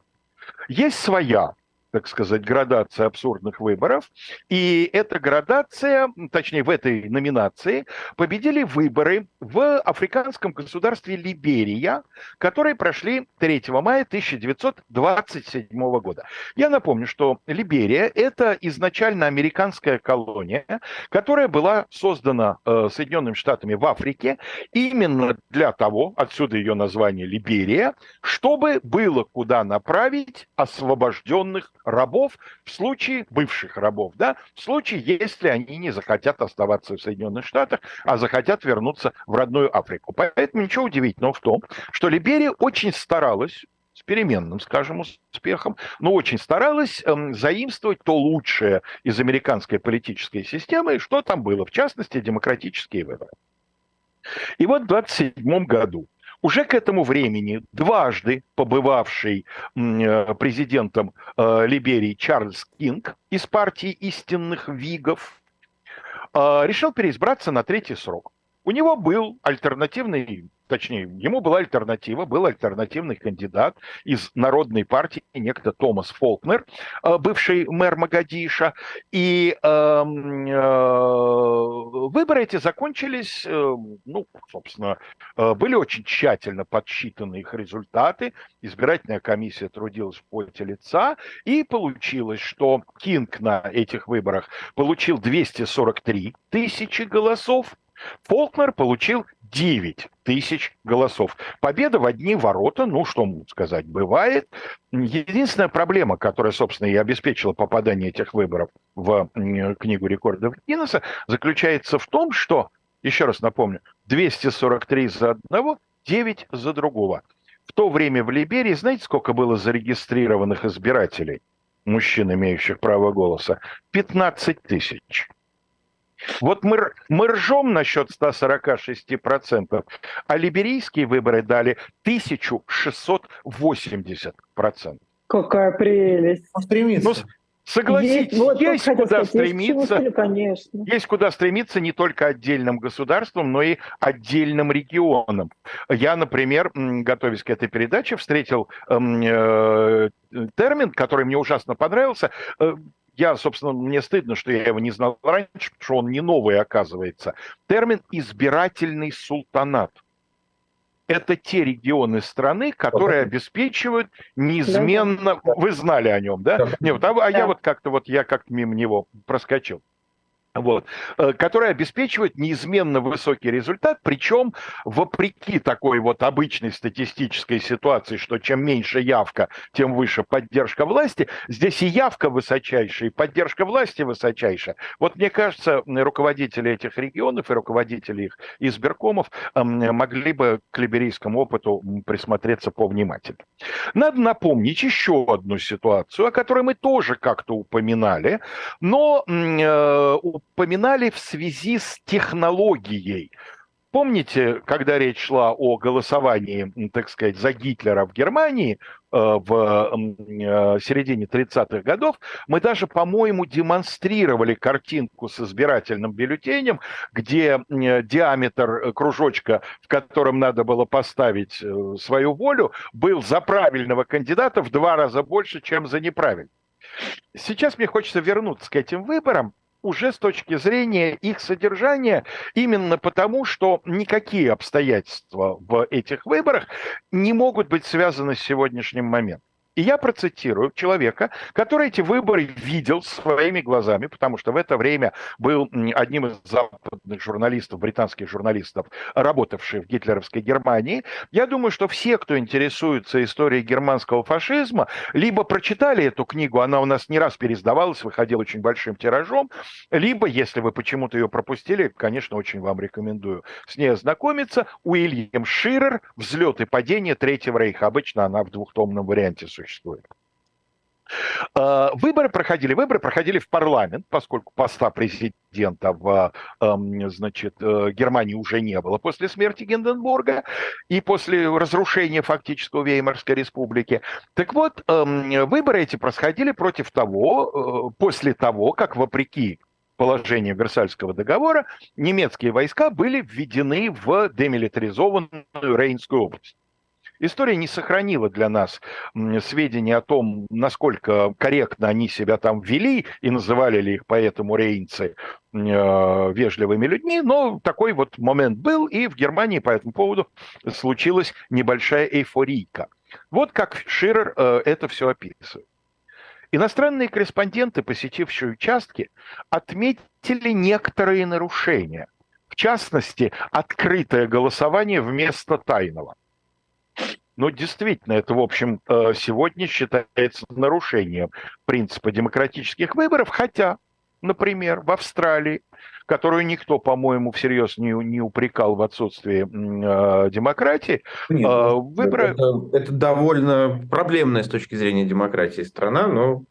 [SPEAKER 1] есть своя так сказать, градация абсурдных выборов. И эта градация, точнее, в этой номинации победили выборы в африканском государстве Либерия, которые прошли 3 мая 1927 года. Я напомню, что Либерия – это изначально американская колония, которая была создана э, Соединенными Штатами в Африке именно для того, отсюда ее название Либерия, чтобы было куда направить освобожденных рабов в случае бывших рабов, да, в случае, если они не захотят оставаться в Соединенных Штатах, а захотят вернуться в родную Африку. Поэтому ничего удивительного в том, что Либерия очень старалась с переменным, скажем, успехом, но очень старалась эм, заимствовать то лучшее из американской политической системы, что там было, в частности, демократические выборы. И вот в 27 году Уже к этому времени дважды побывавший э, президентом э, Либерии Чарльз Кинг из партии истинных вигов э, решил переизбраться на третий срок. У него был альтернативный точнее, ему была альтернатива, был альтернативный кандидат из Народной партии, некто Томас Фолкнер, э, бывший мэр Магадиша. И э, э, выборы эти закончились, э, ну, собственно, э, были очень тщательно подсчитаны их результаты. Избирательная комиссия трудилась в поте лица, и получилось, что Кинг на этих выборах получил 243 тысячи голосов, Фолкнер получил 9 тысяч голосов. Победа в одни ворота, ну, что сказать, бывает. Единственная проблема, которая, собственно, и обеспечила попадание этих выборов в книгу рекордов Гиннесса, заключается в том, что, еще раз напомню, 243 за одного, 9 за другого. В то время в Либерии, знаете, сколько было зарегистрированных избирателей, мужчин, имеющих право голоса? 15 тысяч. Вот мы, мы ржем насчет 146%, а либерийские выборы дали 1680%.
[SPEAKER 3] Какая прелесть.
[SPEAKER 1] Ну, Согласитесь, есть, вот, есть куда сказать, стремиться. Есть, конечно. есть куда стремиться не только отдельным государством, но и отдельным регионам. Я, например, готовясь к этой передаче, встретил эм, э, термин, который мне ужасно понравился. Я, собственно, мне стыдно, что я его не знал раньше, потому что он не новый, оказывается. Термин «избирательный султанат». Это те регионы страны, которые обеспечивают неизменно... Вы знали о нем, да? Нет, а, а я вот как-то вот я как мимо него проскочил вот, э, которые обеспечивают неизменно высокий результат, причем вопреки такой вот обычной статистической ситуации, что чем меньше явка, тем выше поддержка власти, здесь и явка высочайшая, и поддержка власти высочайшая. Вот мне кажется, руководители этих регионов и руководители их избиркомов могли бы к либерийскому опыту присмотреться повнимательнее. Надо напомнить еще одну ситуацию, о которой мы тоже как-то упоминали, но э, упоминали в связи с технологией. Помните, когда речь шла о голосовании, так сказать, за Гитлера в Германии э, в э, середине 30-х годов, мы даже, по-моему, демонстрировали картинку с избирательным бюллетенем, где диаметр кружочка, в котором надо было поставить э, свою волю, был за правильного кандидата в два раза больше, чем за неправильного. Сейчас мне хочется вернуться к этим выборам уже с точки зрения их содержания, именно потому, что никакие обстоятельства в этих выборах не могут быть связаны с сегодняшним моментом. И я процитирую человека, который эти выборы видел своими глазами, потому что в это время был одним из западных журналистов, британских журналистов, работавших в гитлеровской Германии. Я думаю, что все, кто интересуется историей германского фашизма, либо прочитали эту книгу, она у нас не раз переиздавалась, выходила очень большим тиражом, либо, если вы почему-то ее пропустили, конечно, очень вам рекомендую с ней ознакомиться, Уильям Ширер «Взлет и падение Третьего Рейха». Обычно она в двухтомном варианте существует существует. А, выборы проходили, выборы проходили в парламент, поскольку поста президента в значит, э, Германии уже не было после смерти Гинденбурга и после разрушения фактического Веймарской республики. Так вот, выборы эти происходили против того, э, после того, как вопреки положению Версальского договора немецкие войска были введены в демилитаризованную Рейнскую область. История не сохранила для нас сведения о том, насколько корректно они себя там вели и называли ли их поэтому рейнцы э, вежливыми людьми, но такой вот момент был, и в Германии по этому поводу случилась небольшая эйфорийка. Вот как Ширер э, это все описывает. Иностранные корреспонденты, посетившие участки, отметили некоторые нарушения. В частности, открытое голосование вместо тайного – ну, действительно, это, в общем, сегодня считается нарушением принципа демократических выборов, хотя, например, в Австралии, которую никто, по-моему, всерьез не, не упрекал в отсутствии э, демократии, Нет, э,
[SPEAKER 5] выборы... Это, это довольно проблемная с точки зрения демократии страна, но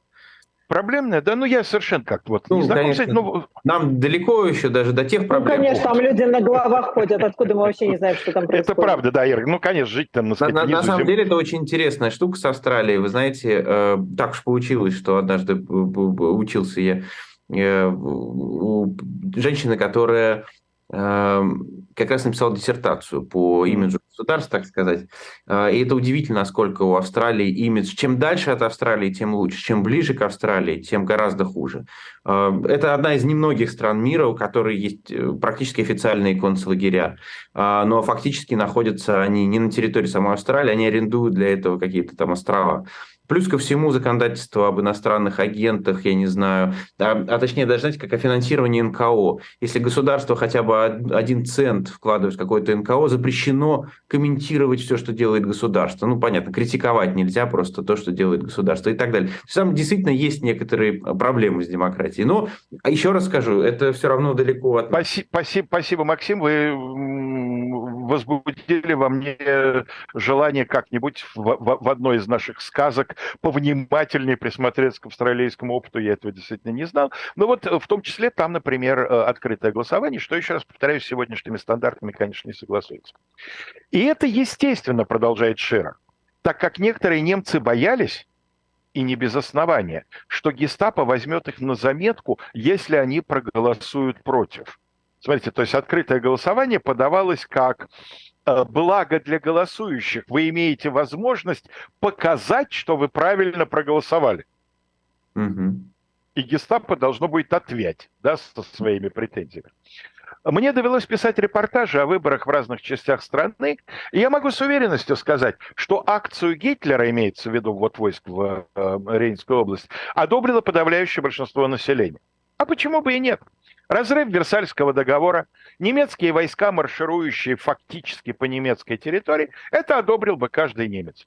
[SPEAKER 1] Проблемная, да, ну я совершенно как-то вот ну, не знаком конечно. с этим, но...
[SPEAKER 5] Нам далеко еще даже до тех ну, проблем.
[SPEAKER 3] Ну, конечно, там люди на головах ходят, откуда мы вообще не знаем, что там происходит.
[SPEAKER 1] Это правда, да, Ир, ну, конечно, жить там,
[SPEAKER 5] на, сказать, на, на самом деле это очень интересная штука с Австралией. Вы знаете, э, так уж получилось, что однажды учился я э, у женщины, которая как раз написал диссертацию по имиджу государства, так сказать. Э, и это удивительно, насколько у Австралии имидж... Чем дальше от Австралии, тем лучше. Чем ближе к Австралии, тем гораздо хуже. Э, это одна из немногих стран мира, у которой есть э, практически официальные концлагеря. Но фактически находятся они не на территории самой Австралии, они арендуют для этого какие-то там острова. Плюс ко всему законодательство об иностранных агентах, я не знаю, а, а точнее даже, знаете, как о финансировании НКО. Если государство хотя бы один цент вкладывает в какое-то НКО, запрещено комментировать все, что делает государство. Ну, понятно, критиковать нельзя просто то, что делает государство и так далее. Там действительно есть некоторые проблемы с демократией. Но, еще раз скажу, это все равно далеко от...
[SPEAKER 1] Спасибо, спасибо, спасибо Максим. Вы возбудили во мне желание как-нибудь в, в, в одной из наших сказок повнимательнее присмотреться к австралийскому опыту. Я этого действительно не знал. Но вот в том числе там, например, э, открытое голосование, что, еще раз повторяю, с сегодняшними стандартами, конечно, не согласуется. И это, естественно, продолжает Шира, так как некоторые немцы боялись, и не без основания, что гестапо возьмет их на заметку, если они проголосуют против. Смотрите, то есть открытое голосование подавалось как э, благо для голосующих. Вы имеете возможность показать, что вы правильно проголосовали. Угу. И гестапо должно будет отвять да, со своими претензиями. Мне довелось писать репортажи о выборах в разных частях страны, и я могу с уверенностью сказать, что акцию Гитлера, имеется в виду вот войск в э, Рейнскую область, одобрило подавляющее большинство населения. А почему бы и нет? Разрыв Версальского договора, немецкие войска, марширующие фактически по немецкой территории, это одобрил бы каждый немец.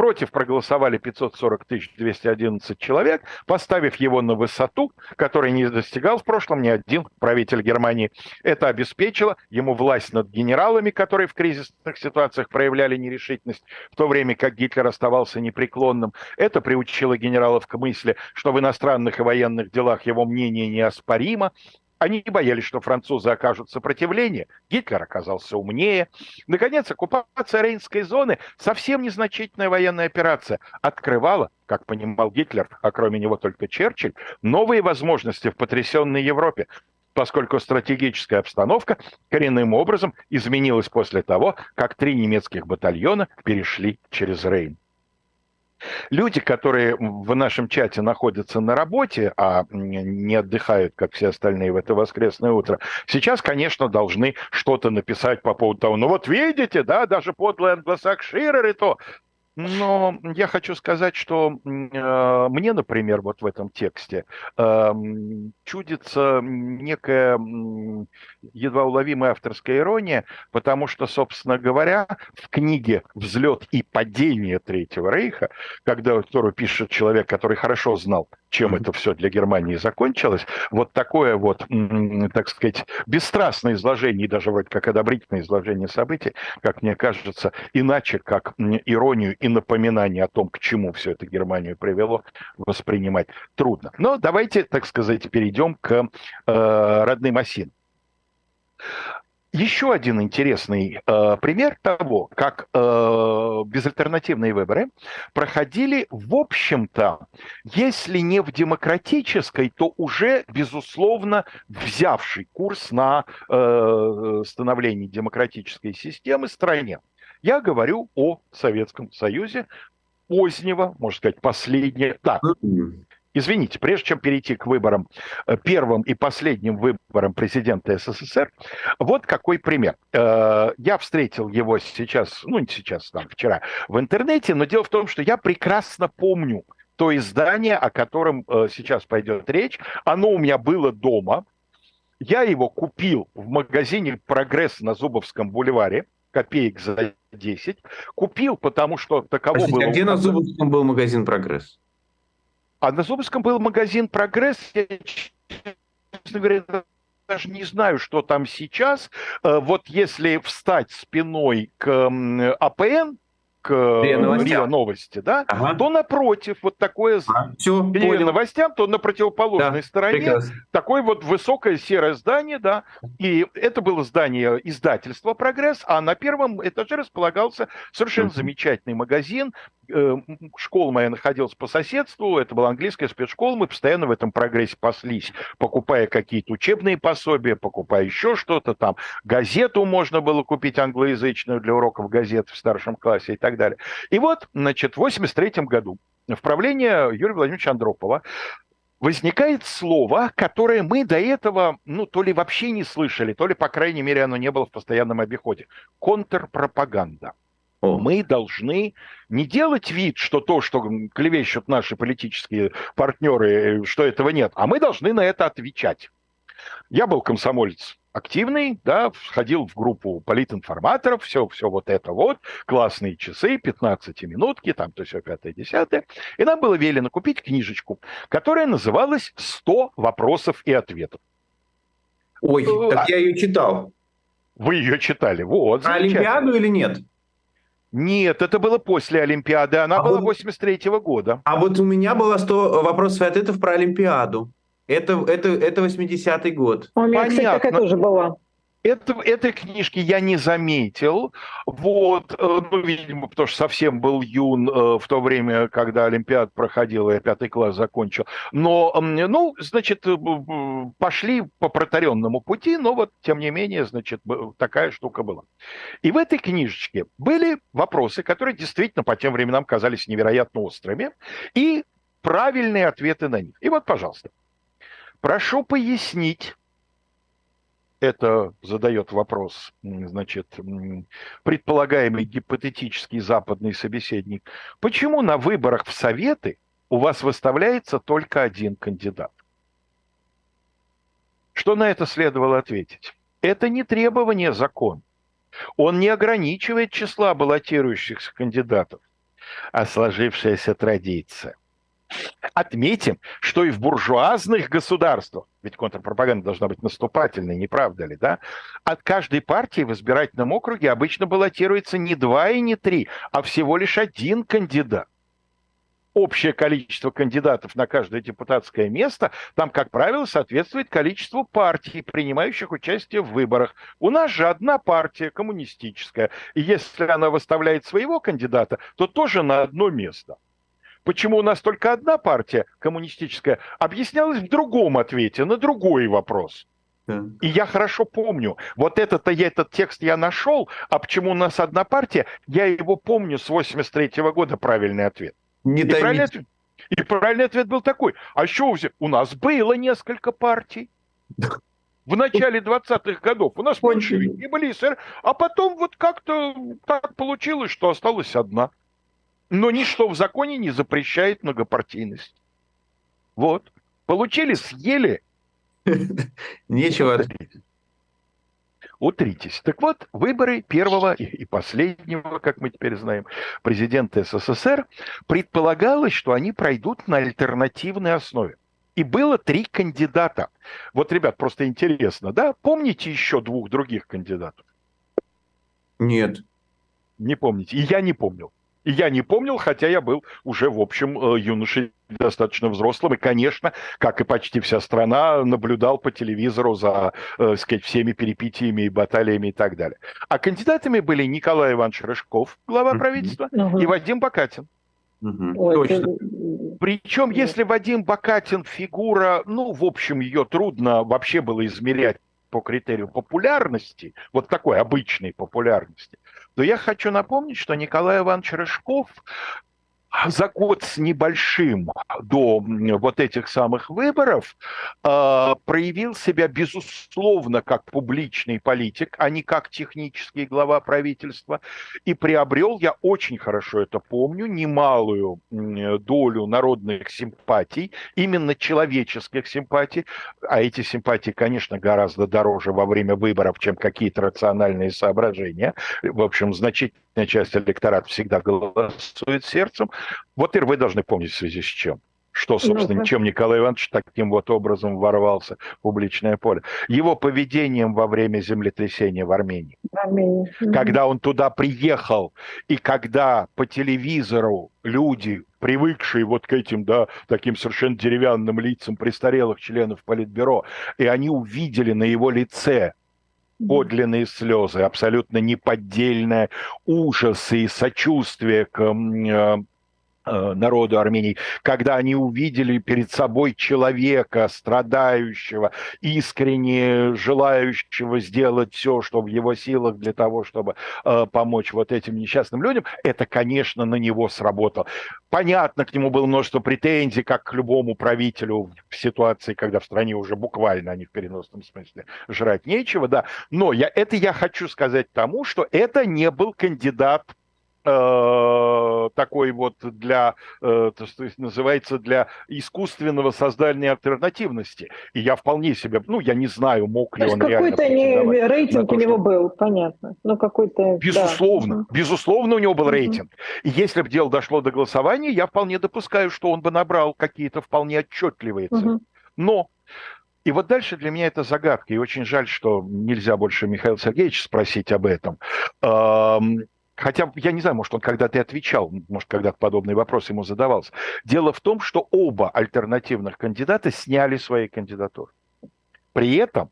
[SPEAKER 1] Против проголосовали 540 211 человек, поставив его на высоту, которой не достигал в прошлом ни один правитель Германии. Это обеспечило ему власть над генералами, которые в кризисных ситуациях проявляли нерешительность, в то время как Гитлер оставался непреклонным. Это приучило генералов к мысли, что в иностранных и военных делах его мнение неоспоримо, они боялись, что французы окажут сопротивление. Гитлер оказался умнее. Наконец, оккупация Рейнской зоны, совсем незначительная военная операция, открывала, как понимал Гитлер, а кроме него только Черчилль, новые возможности в потрясенной Европе поскольку стратегическая обстановка коренным образом изменилась после того, как три немецких батальона перешли через Рейн. Люди, которые в нашем чате находятся на работе, а не отдыхают, как все остальные в это воскресное утро, сейчас, конечно, должны что-то написать по поводу того, ну вот видите, да, даже подлые англосакширы то но я хочу сказать, что э, мне, например, вот в этом тексте э, чудится некая э, едва уловимая авторская ирония, потому что, собственно говоря, в книге «Взлет и падение Третьего Рейха», когда, которую пишет человек, который хорошо знал чем это все для Германии закончилось, вот такое вот, так сказать, бесстрастное изложение, и даже вроде как одобрительное изложение событий, как мне кажется, иначе как иронию и напоминание о том, к чему все это Германию привело, воспринимать трудно. Но давайте, так сказать, перейдем к э, родным осинам. Еще один интересный э, пример того, как э, безальтернативные выборы проходили, в общем-то, если не в демократической, то уже, безусловно, взявший курс на э, становление демократической системы стране. Я говорю о Советском Союзе позднего, можно сказать, последнего, да, Извините, прежде чем перейти к выборам, э, первым и последним выборам президента СССР, вот какой пример. Э, я встретил его сейчас, ну не сейчас, там, вчера в интернете, но дело в том, что я прекрасно помню то издание, о котором э, сейчас пойдет речь. Оно у меня было дома. Я его купил в магазине «Прогресс» на Зубовском бульваре копеек за 10. Купил, потому что таково Простите, было...
[SPEAKER 5] а где на Зубовском был магазин «Прогресс»?
[SPEAKER 1] А на Зубовском был магазин «Прогресс». Я, честно говоря, даже не знаю, что там сейчас. Э, вот если встать спиной к АПН, к РИА Новости, да, ага. то напротив вот такое а, все, к новостям, то на противоположной да, стороне прекрасно. такое вот высокое серое здание, да, и это было здание издательства «Прогресс», а на первом этаже располагался совершенно замечательный магазин, э, школа моя находилась по соседству, это была английская спецшкола, мы постоянно в этом прогрессе паслись, покупая какие-то учебные пособия, покупая еще что-то там, газету можно было купить англоязычную для уроков газет в старшем классе и так далее. И вот, значит, в 83 году в правление Юрия Владимировича Андропова возникает слово, которое мы до этого, ну, то ли вообще не слышали, то ли, по крайней мере, оно не было в постоянном обиходе. Контрпропаганда. О. Мы должны не делать вид, что то, что клевещут наши политические партнеры, что этого нет, а мы должны на это отвечать. Я был комсомолец активный, да, входил в группу политинформаторов, все, все вот это вот, классные часы, 15-минутки, там то все пятое, десятое. И нам было велено купить книжечку, которая называлась «100 вопросов и ответов».
[SPEAKER 5] Ой, э, так я ее читал.
[SPEAKER 1] Вы ее читали, вот.
[SPEAKER 5] А Олимпиаду или нет?
[SPEAKER 1] Нет, это было после Олимпиады, она а была вот, 83-го года.
[SPEAKER 5] А вот у меня было 100 вопросов и ответов про Олимпиаду. Это, это, это 80-й год.
[SPEAKER 3] У меня, Понятно. кстати, такая тоже была.
[SPEAKER 1] Это, этой книжки я не заметил, вот, э, ну, видимо, потому что совсем был юн э, в то время, когда Олимпиад проходил, я пятый класс закончил. Но, ну, значит, э, пошли по протаренному пути, но вот, тем не менее, значит, такая штука была. И в этой книжечке были вопросы, которые действительно по тем временам казались невероятно острыми, и правильные ответы на них. И вот, пожалуйста. Прошу пояснить, это задает вопрос, значит, предполагаемый гипотетический западный собеседник, почему на выборах в Советы у вас выставляется только один кандидат? Что на это следовало ответить? Это не требование закона. Он не ограничивает числа баллотирующихся кандидатов, а сложившаяся традиция. Отметим, что и в буржуазных государствах, ведь контрпропаганда должна быть наступательной, не правда ли, да? От каждой партии в избирательном округе обычно баллотируется не два и не три, а всего лишь один кандидат. Общее количество кандидатов на каждое депутатское место там, как правило, соответствует количеству партий, принимающих участие в выборах. У нас же одна партия, коммунистическая. И если она выставляет своего кандидата, то тоже на одно место – Почему у нас только одна партия коммунистическая, объяснялось в другом ответе, на другой вопрос. И я хорошо помню, вот этот, я, этот текст я нашел, а почему у нас одна партия, я его помню с 83 -го года, правильный ответ.
[SPEAKER 5] Не и, правильный ответ,
[SPEAKER 1] и правильный ответ был такой, а что у нас было несколько партий. В начале 20-х годов у нас меньшевики были, а потом вот как-то так получилось, что осталась одна. Но ничто в законе не запрещает многопартийность. Вот. Получили, съели.
[SPEAKER 5] Нечего.
[SPEAKER 1] Утритесь. Так вот, выборы первого и последнего, как мы теперь знаем, президента СССР, предполагалось, что они пройдут на альтернативной основе. И было три кандидата. Вот, ребят, просто интересно, да? Помните еще двух других кандидатов?
[SPEAKER 5] Нет.
[SPEAKER 1] Не помните. И я не помнил. И я не помнил, хотя я был уже, в общем, э, юношей достаточно взрослым. И, конечно, как и почти вся страна, наблюдал по телевизору за, э, сказать, всеми перипетиями и баталиями и так далее. А кандидатами были Николай Иванович Рыжков, глава правительства, и Вадим Бакатин.
[SPEAKER 5] Угу. Точно.
[SPEAKER 1] Причем, если Вадим Бакатин фигура, ну, в общем, ее трудно вообще было измерять по критерию популярности, вот такой обычной популярности, то я хочу напомнить, что Николай Иванович Рыжков за год с небольшим до вот этих самых выборов э, проявил себя, безусловно, как публичный политик, а не как технический глава правительства, и приобрел, я очень хорошо это помню, немалую долю народных симпатий, именно человеческих симпатий, а эти симпатии, конечно, гораздо дороже во время выборов, чем какие-то рациональные соображения. В общем, значительная часть электората всегда голосует сердцем, вот и вы должны помнить в связи с чем. что, собственно, ну, чем Николай Иванович таким вот образом ворвался в публичное поле. Его поведением во время землетрясения в Армении. В Армении. Когда он туда приехал, и когда по телевизору люди, привыкшие вот к этим, да, таким совершенно деревянным лицам престарелых членов Политбюро, и они увидели на его лице подлинные слезы, абсолютно неподдельное ужас и сочувствие к Э, народу Армении, когда они увидели перед собой человека, страдающего, искренне желающего сделать все, что в его силах для того, чтобы э, помочь вот этим несчастным людям, это, конечно, на него сработало. Понятно, к нему было множество претензий, как к любому правителю в ситуации, когда в стране уже буквально, а не в переносном смысле, жрать нечего, да. Но я, это я хочу сказать тому, что это не был кандидат Э, такой вот для, э, то, есть называется, для искусственного создания альтернативности. И я вполне себе, ну, я не знаю, мог ли он реально...
[SPEAKER 3] Какой-то не, рейтинг то, у него что... был, понятно. Ну, какой-то...
[SPEAKER 1] Безусловно, да. безусловно, у него был рейтинг. И если бы дело дошло до голосования, я вполне допускаю, что он бы набрал какие-то вполне отчетливые цифры. Но и вот дальше для меня это загадка, и очень жаль, что нельзя больше Михаила Сергеевича спросить об этом. Хотя, я не знаю, может, он когда-то и отвечал, может, когда-то подобный вопрос ему задавался. Дело в том, что оба альтернативных кандидата сняли свои кандидатуры. При этом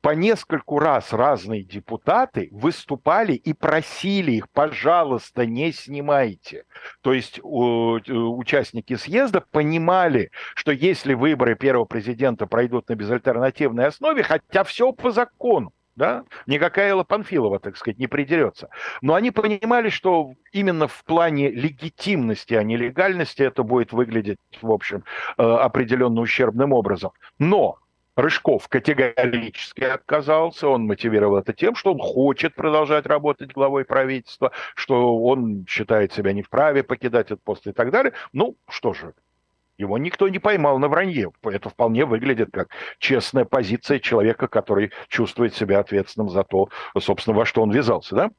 [SPEAKER 1] по нескольку раз разные депутаты выступали и просили их, пожалуйста, не снимайте. То есть участники съезда понимали, что если выборы первого президента пройдут на безальтернативной основе, хотя все по закону, да, никакая Элла Панфилова, так сказать, не придерется. Но они понимали, что именно в плане легитимности, а не легальности это будет выглядеть, в общем, э, определенно ущербным образом. Но Рыжков категорически отказался, он мотивировал это тем, что он хочет продолжать работать главой правительства, что он считает себя не вправе покидать этот пост и так далее. Ну, что же, его никто не поймал на вранье. Это вполне выглядит как честная позиция человека, который чувствует себя ответственным за то, собственно, во что он ввязался, да?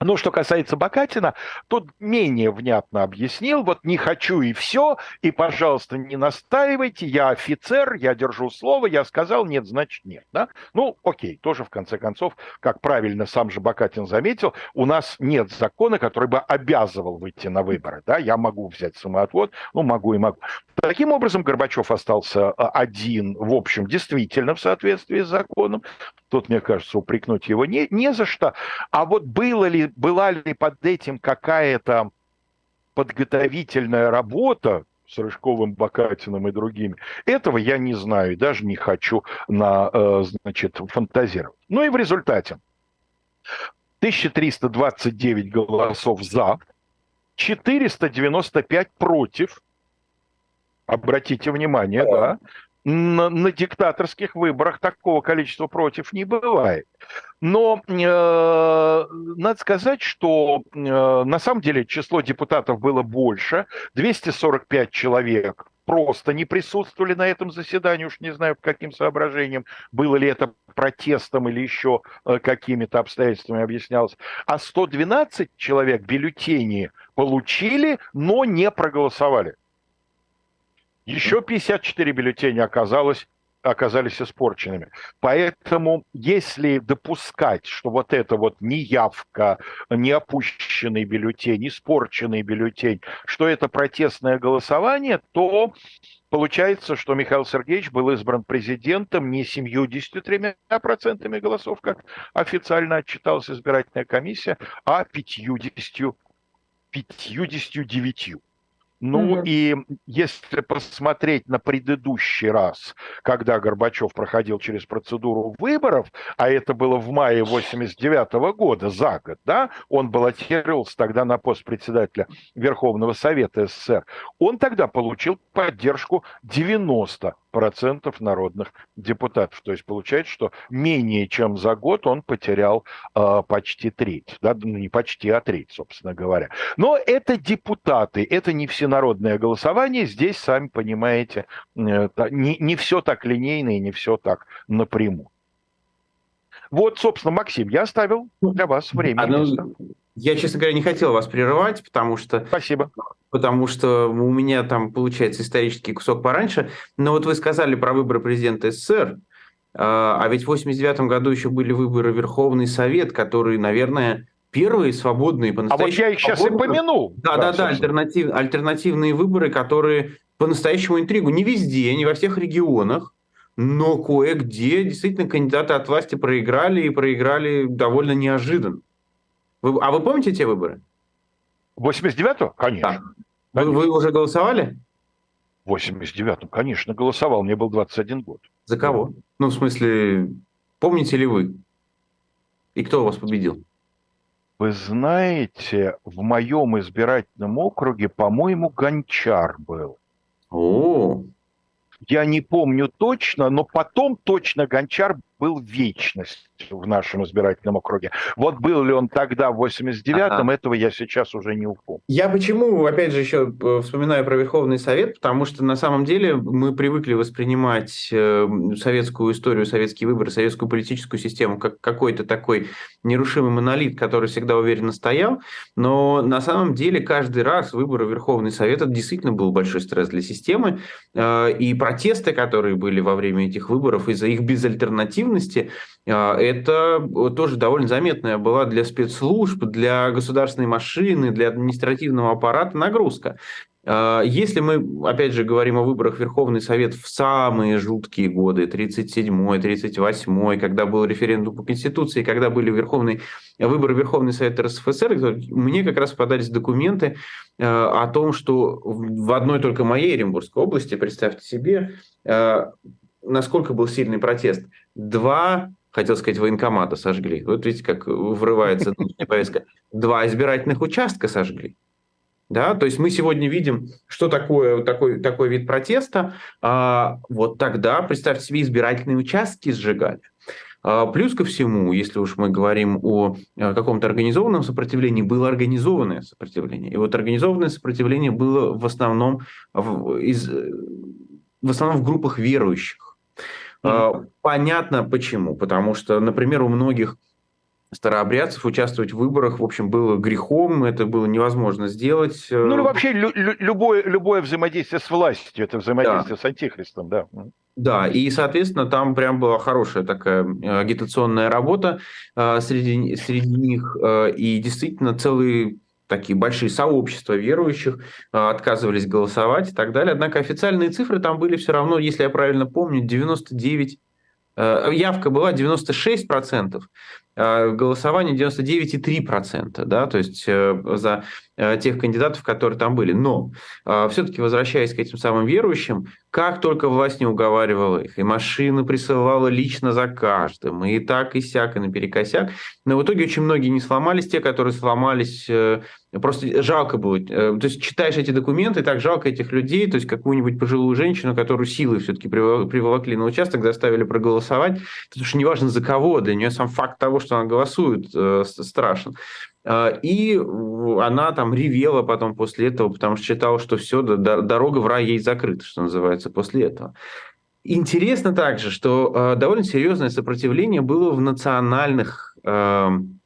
[SPEAKER 1] Но что касается Бакатина, тот менее внятно объяснил, вот не хочу и все, и, пожалуйста, не настаивайте, я офицер, я держу слово, я сказал, нет, значит нет. Да? Ну, окей, тоже в конце концов, как правильно сам же Бакатин заметил, у нас нет закона, который бы обязывал выйти на выборы. Да? Я могу взять самоотвод, ну, могу и могу. Таким образом, Горбачев остался а, один, в общем, действительно в соответствии с законом. Тут, мне кажется, упрекнуть его не, не за что. А вот было ли, была ли под этим какая-то подготовительная работа, с Рыжковым, Бакатиным и другими. Этого я не знаю и даже не хочу на, э, значит, фантазировать. Ну и в результате 1329 голосов за, 495 против. Обратите внимание, да на, на диктаторских выборах такого количества против не бывает. Но э, надо сказать, что э, на самом деле число депутатов было больше. 245 человек просто не присутствовали на этом заседании, уж не знаю, по каким соображениям, было ли это протестом или еще э, какими-то обстоятельствами объяснялось. А 112 человек бюллетени получили, но не проголосовали. Еще 54 бюллетеня оказалось оказались испорченными. Поэтому, если допускать, что вот это вот неявка, неопущенный бюллетень, испорченный бюллетень, что это протестное голосование, то получается, что Михаил Сергеевич был избран президентом не 73% голосов, как официально отчиталась избирательная комиссия, а 50, 59. Ну mm и если посмотреть на предыдущий раз, когда Горбачев проходил через процедуру выборов, а это было в мае 89 года, за год, да, он баллотировался тогда на пост председателя Верховного Совета СССР, он тогда получил поддержку 90 процентов народных депутатов. То есть получается, что менее чем за год он потерял э, почти треть. Да? Ну, не почти, а треть, собственно говоря. Но это депутаты, это не всенародное голосование. Здесь, сами понимаете, э, не, не все так линейно и не все так напрямую. Вот, собственно, Максим, я оставил для вас время. Ну,
[SPEAKER 5] я, честно говоря, не хотел вас прерывать, потому что...
[SPEAKER 1] Спасибо.
[SPEAKER 5] потому что у меня там получается исторический кусок пораньше. Но вот вы сказали про выборы президента СССР, а, а ведь в 89 году еще были выборы Верховный Совет, которые, наверное, первые свободные
[SPEAKER 1] по-настоящему... А вот я их сейчас и помянул.
[SPEAKER 5] Да-да-да, альтернатив, альтернативные выборы, которые по-настоящему интригу. Не везде, не во всех регионах, но кое-где действительно кандидаты от власти проиграли и проиграли довольно неожиданно. Вы, а вы помните те выборы?
[SPEAKER 1] 89-го? Конечно.
[SPEAKER 5] Да. Вы, вы уже голосовали?
[SPEAKER 1] В 89-м, конечно, голосовал. Мне был 21 год.
[SPEAKER 5] За кого? Ну, в смысле, помните ли вы? И кто вас победил?
[SPEAKER 1] Вы знаете, в моем избирательном округе, по-моему, Гончар был.
[SPEAKER 5] О,
[SPEAKER 1] я не помню точно, но потом точно Гончар был вечность в нашем избирательном округе. Вот был ли он тогда в 89-м, ага. этого я сейчас уже не упомню.
[SPEAKER 5] Я почему, опять же, еще э, вспоминаю про Верховный Совет, потому что на самом деле мы привыкли воспринимать э, советскую историю, советские выборы, советскую политическую систему как какой-то такой нерушимый монолит, который всегда уверенно стоял, но на самом деле каждый раз выборы Верховный Совет это действительно был большой стресс для системы, э, и протесты, которые были во время этих выборов из-за их безальтернативности, это тоже довольно заметная была для спецслужб, для государственной машины, для административного аппарата нагрузка. А, если мы, опять же, говорим о выборах Верховный Совет в самые жуткие годы, 37-й, 38-й, когда был референдум по Конституции, когда были верховные, выборы Верховный Совет РСФСР, мне как раз подались документы а, о том, что в одной только моей Оренбургской области, представьте себе, а, насколько был сильный протест. Два хотел сказать, военкомата сожгли. Вот видите, как врывается повестка. Два избирательных участка сожгли. Да, то есть мы сегодня видим, что такое такой, такой вид протеста. А, вот тогда, представьте себе, избирательные участки сжигали. А, плюс ко всему, если уж мы говорим о каком-то организованном сопротивлении, было организованное сопротивление. И вот организованное сопротивление было в основном в, из, в основном в группах верующих. Mm-hmm. Понятно почему. Потому что, например, у многих старообрядцев участвовать в выборах, в общем, было грехом, это было невозможно сделать.
[SPEAKER 1] Э, ну, вообще лю- любое, любое взаимодействие с властью, это взаимодействие да. с антихристом, да.
[SPEAKER 5] Да, и, соответственно, там прям была хорошая такая э, агитационная работа среди, среди них, и действительно целый такие большие сообщества верующих а, отказывались голосовать и так далее. Однако официальные цифры там были все равно, если я правильно помню, 99 э, явка была 96%, а голосование 99,3%, да, то есть э, за э, тех кандидатов, которые там были. Но все-таки, возвращаясь к этим самым верующим, как только власть не уговаривала их, и машина присылала лично за каждым, и так, и сяк, и наперекосяк, но в итоге очень многие не сломались, те, которые сломались, э, просто жалко было. То есть читаешь эти документы, так жалко этих людей, то есть какую-нибудь пожилую женщину, которую силой все-таки приволокли на участок, заставили проголосовать, потому что неважно за кого, для нее сам факт того, что она голосует, э, страшен. Э, и она там ревела потом после этого, потому что считала, что все, дорога в рай ей закрыта, что называется, после этого. Интересно также, что э, довольно серьезное сопротивление было в национальных эм,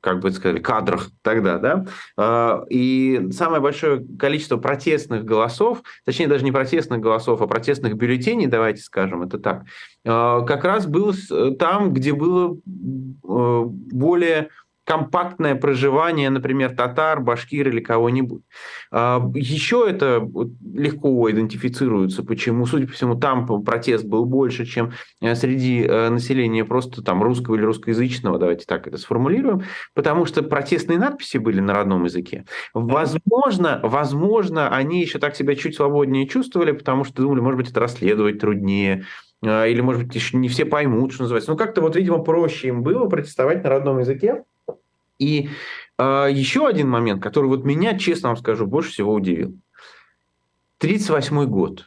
[SPEAKER 5] как бы сказали, кадрах тогда, да, а, и самое большое количество протестных голосов, точнее даже не протестных голосов, а протестных бюллетеней, давайте скажем это так, а, как раз было там, где было э, более компактное проживание, например, татар, башкир или кого-нибудь. А, Еще это легко идентифицируется, почему, судя по всему, там протест был больше, чем э, среди э, населения просто там русского или русскоязычного, давайте так это сформулируем, потому что протестные надписи были на родном языке. Возможно, возможно, они еще так себя чуть свободнее чувствовали, потому что думали, может быть, это расследовать труднее, а, или, может быть, еще не все поймут, что называется. Ну, как-то вот, видимо, проще им было протестовать на родном языке, и э, еще один момент, который вот меня, честно вам скажу, больше всего удивил. 1938 год.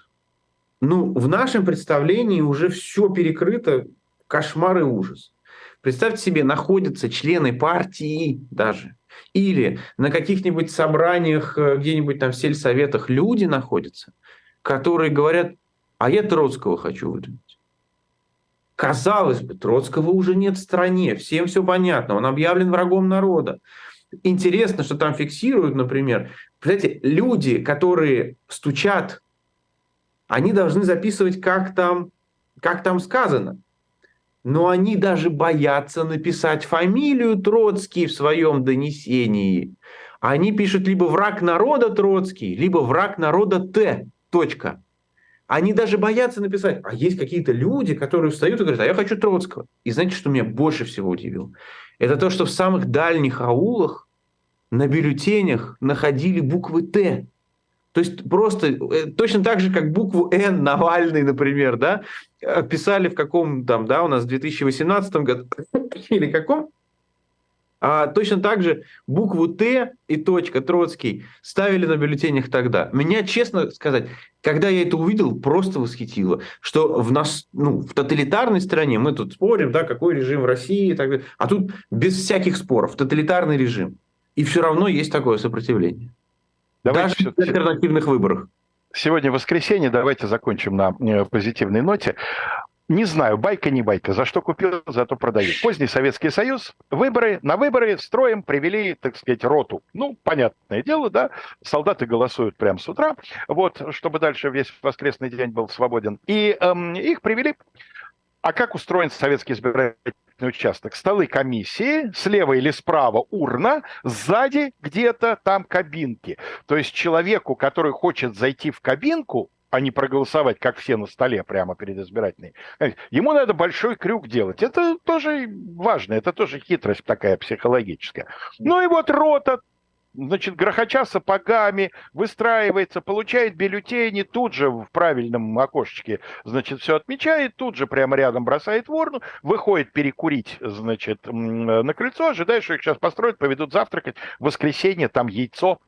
[SPEAKER 5] Ну, в нашем представлении уже все перекрыто, кошмар и ужас. Представьте себе, находятся члены партии даже, или на каких-нибудь собраниях, э, где-нибудь там в сельсоветах люди находятся, которые говорят, а я Троцкого хочу выдвинуть. Казалось бы, Троцкого уже нет в стране, всем все понятно, он объявлен врагом народа. интересно, что там фиксируют, например. Представляете, люди, которые стучат, они должны записывать, как там, как там сказано. Но они даже боятся написать фамилию Троцкий в своем донесении. Они пишут либо враг народа Троцкий, либо враг народа Т. Точка. Они даже боятся написать. А есть какие-то люди, которые встают и говорят, а я хочу Троцкого. И знаете, что меня больше всего удивило? Это то, что в самых дальних аулах на бюллетенях находили буквы Т. То есть просто э, точно так же, как букву Н Навальный, например, да, писали в каком там, да, у нас в 2018 году или каком, а точно так же букву Т и точка Троцкий ставили на бюллетенях тогда. Меня, честно сказать, когда я это увидел, просто восхитило, что в нас, ну, в тоталитарной стране мы тут спорим, да, какой режим в России и так далее, а тут без всяких споров тоталитарный режим. И все равно есть такое сопротивление. Давайте Даже в альтернативных выборах.
[SPEAKER 1] Сегодня воскресенье, давайте закончим на э, позитивной ноте. Не знаю, байка не байка. За что купил, зато продаю. Поздний Советский Союз. Выборы. На выборы строим привели, так сказать, роту. Ну, понятное дело, да. Солдаты голосуют прямо с утра. Вот, чтобы дальше весь воскресный день был свободен. И эм, их привели. А как устроен советский избирательный участок? Столы комиссии, слева или справа урна, сзади где-то там кабинки. То есть человеку, который хочет зайти в кабинку, а не проголосовать, как все на столе прямо перед избирательной. Ему надо большой крюк делать. Это тоже важно, это тоже хитрость такая психологическая. Ну и вот рота, значит, грохоча сапогами, выстраивается, получает бюллетени, тут же в правильном окошечке, значит, все отмечает, тут же прямо рядом бросает в урну, выходит перекурить, значит, на крыльцо, ожидает, что их сейчас построят, поведут завтракать. В воскресенье там яйцо,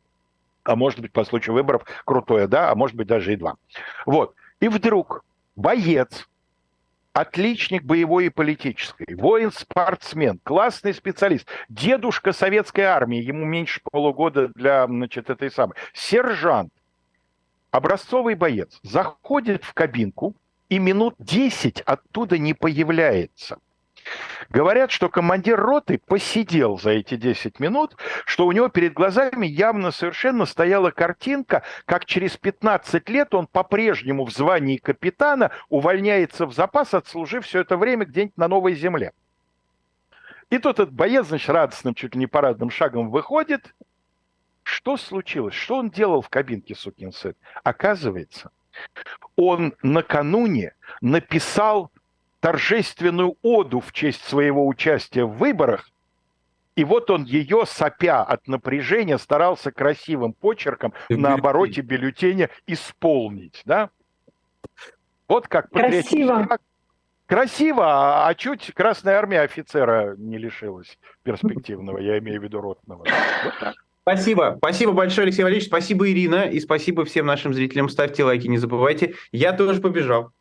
[SPEAKER 1] а может быть, по случаю выборов крутое, да, а может быть, даже и два. Вот. И вдруг боец, отличник боевой и политической, воин-спортсмен, классный специалист, дедушка советской армии, ему меньше полугода для, значит, этой самой, сержант, образцовый боец, заходит в кабинку и минут 10 оттуда не появляется – Говорят, что командир роты посидел за эти 10 минут, что у него перед глазами явно совершенно стояла картинка, как через 15 лет он по-прежнему в звании капитана увольняется в запас, отслужив все это время где-нибудь на новой земле. И тут этот боец, значит, радостным, чуть ли не парадным шагом выходит. Что случилось? Что он делал в кабинке, сукин сын? Оказывается, он накануне написал торжественную оду в честь своего участия в выборах, и вот он ее, сопя от напряжения, старался красивым почерком на обороте бюллетеня исполнить. Да? Вот как
[SPEAKER 3] Красиво.
[SPEAKER 1] Красиво, а чуть Красная Армия офицера не лишилась перспективного, я имею в виду ротного. Вот
[SPEAKER 5] так. Спасибо. Спасибо большое, Алексей Валерьевич. Спасибо, Ирина. И спасибо всем нашим зрителям. Ставьте лайки, не забывайте. Я тоже побежал.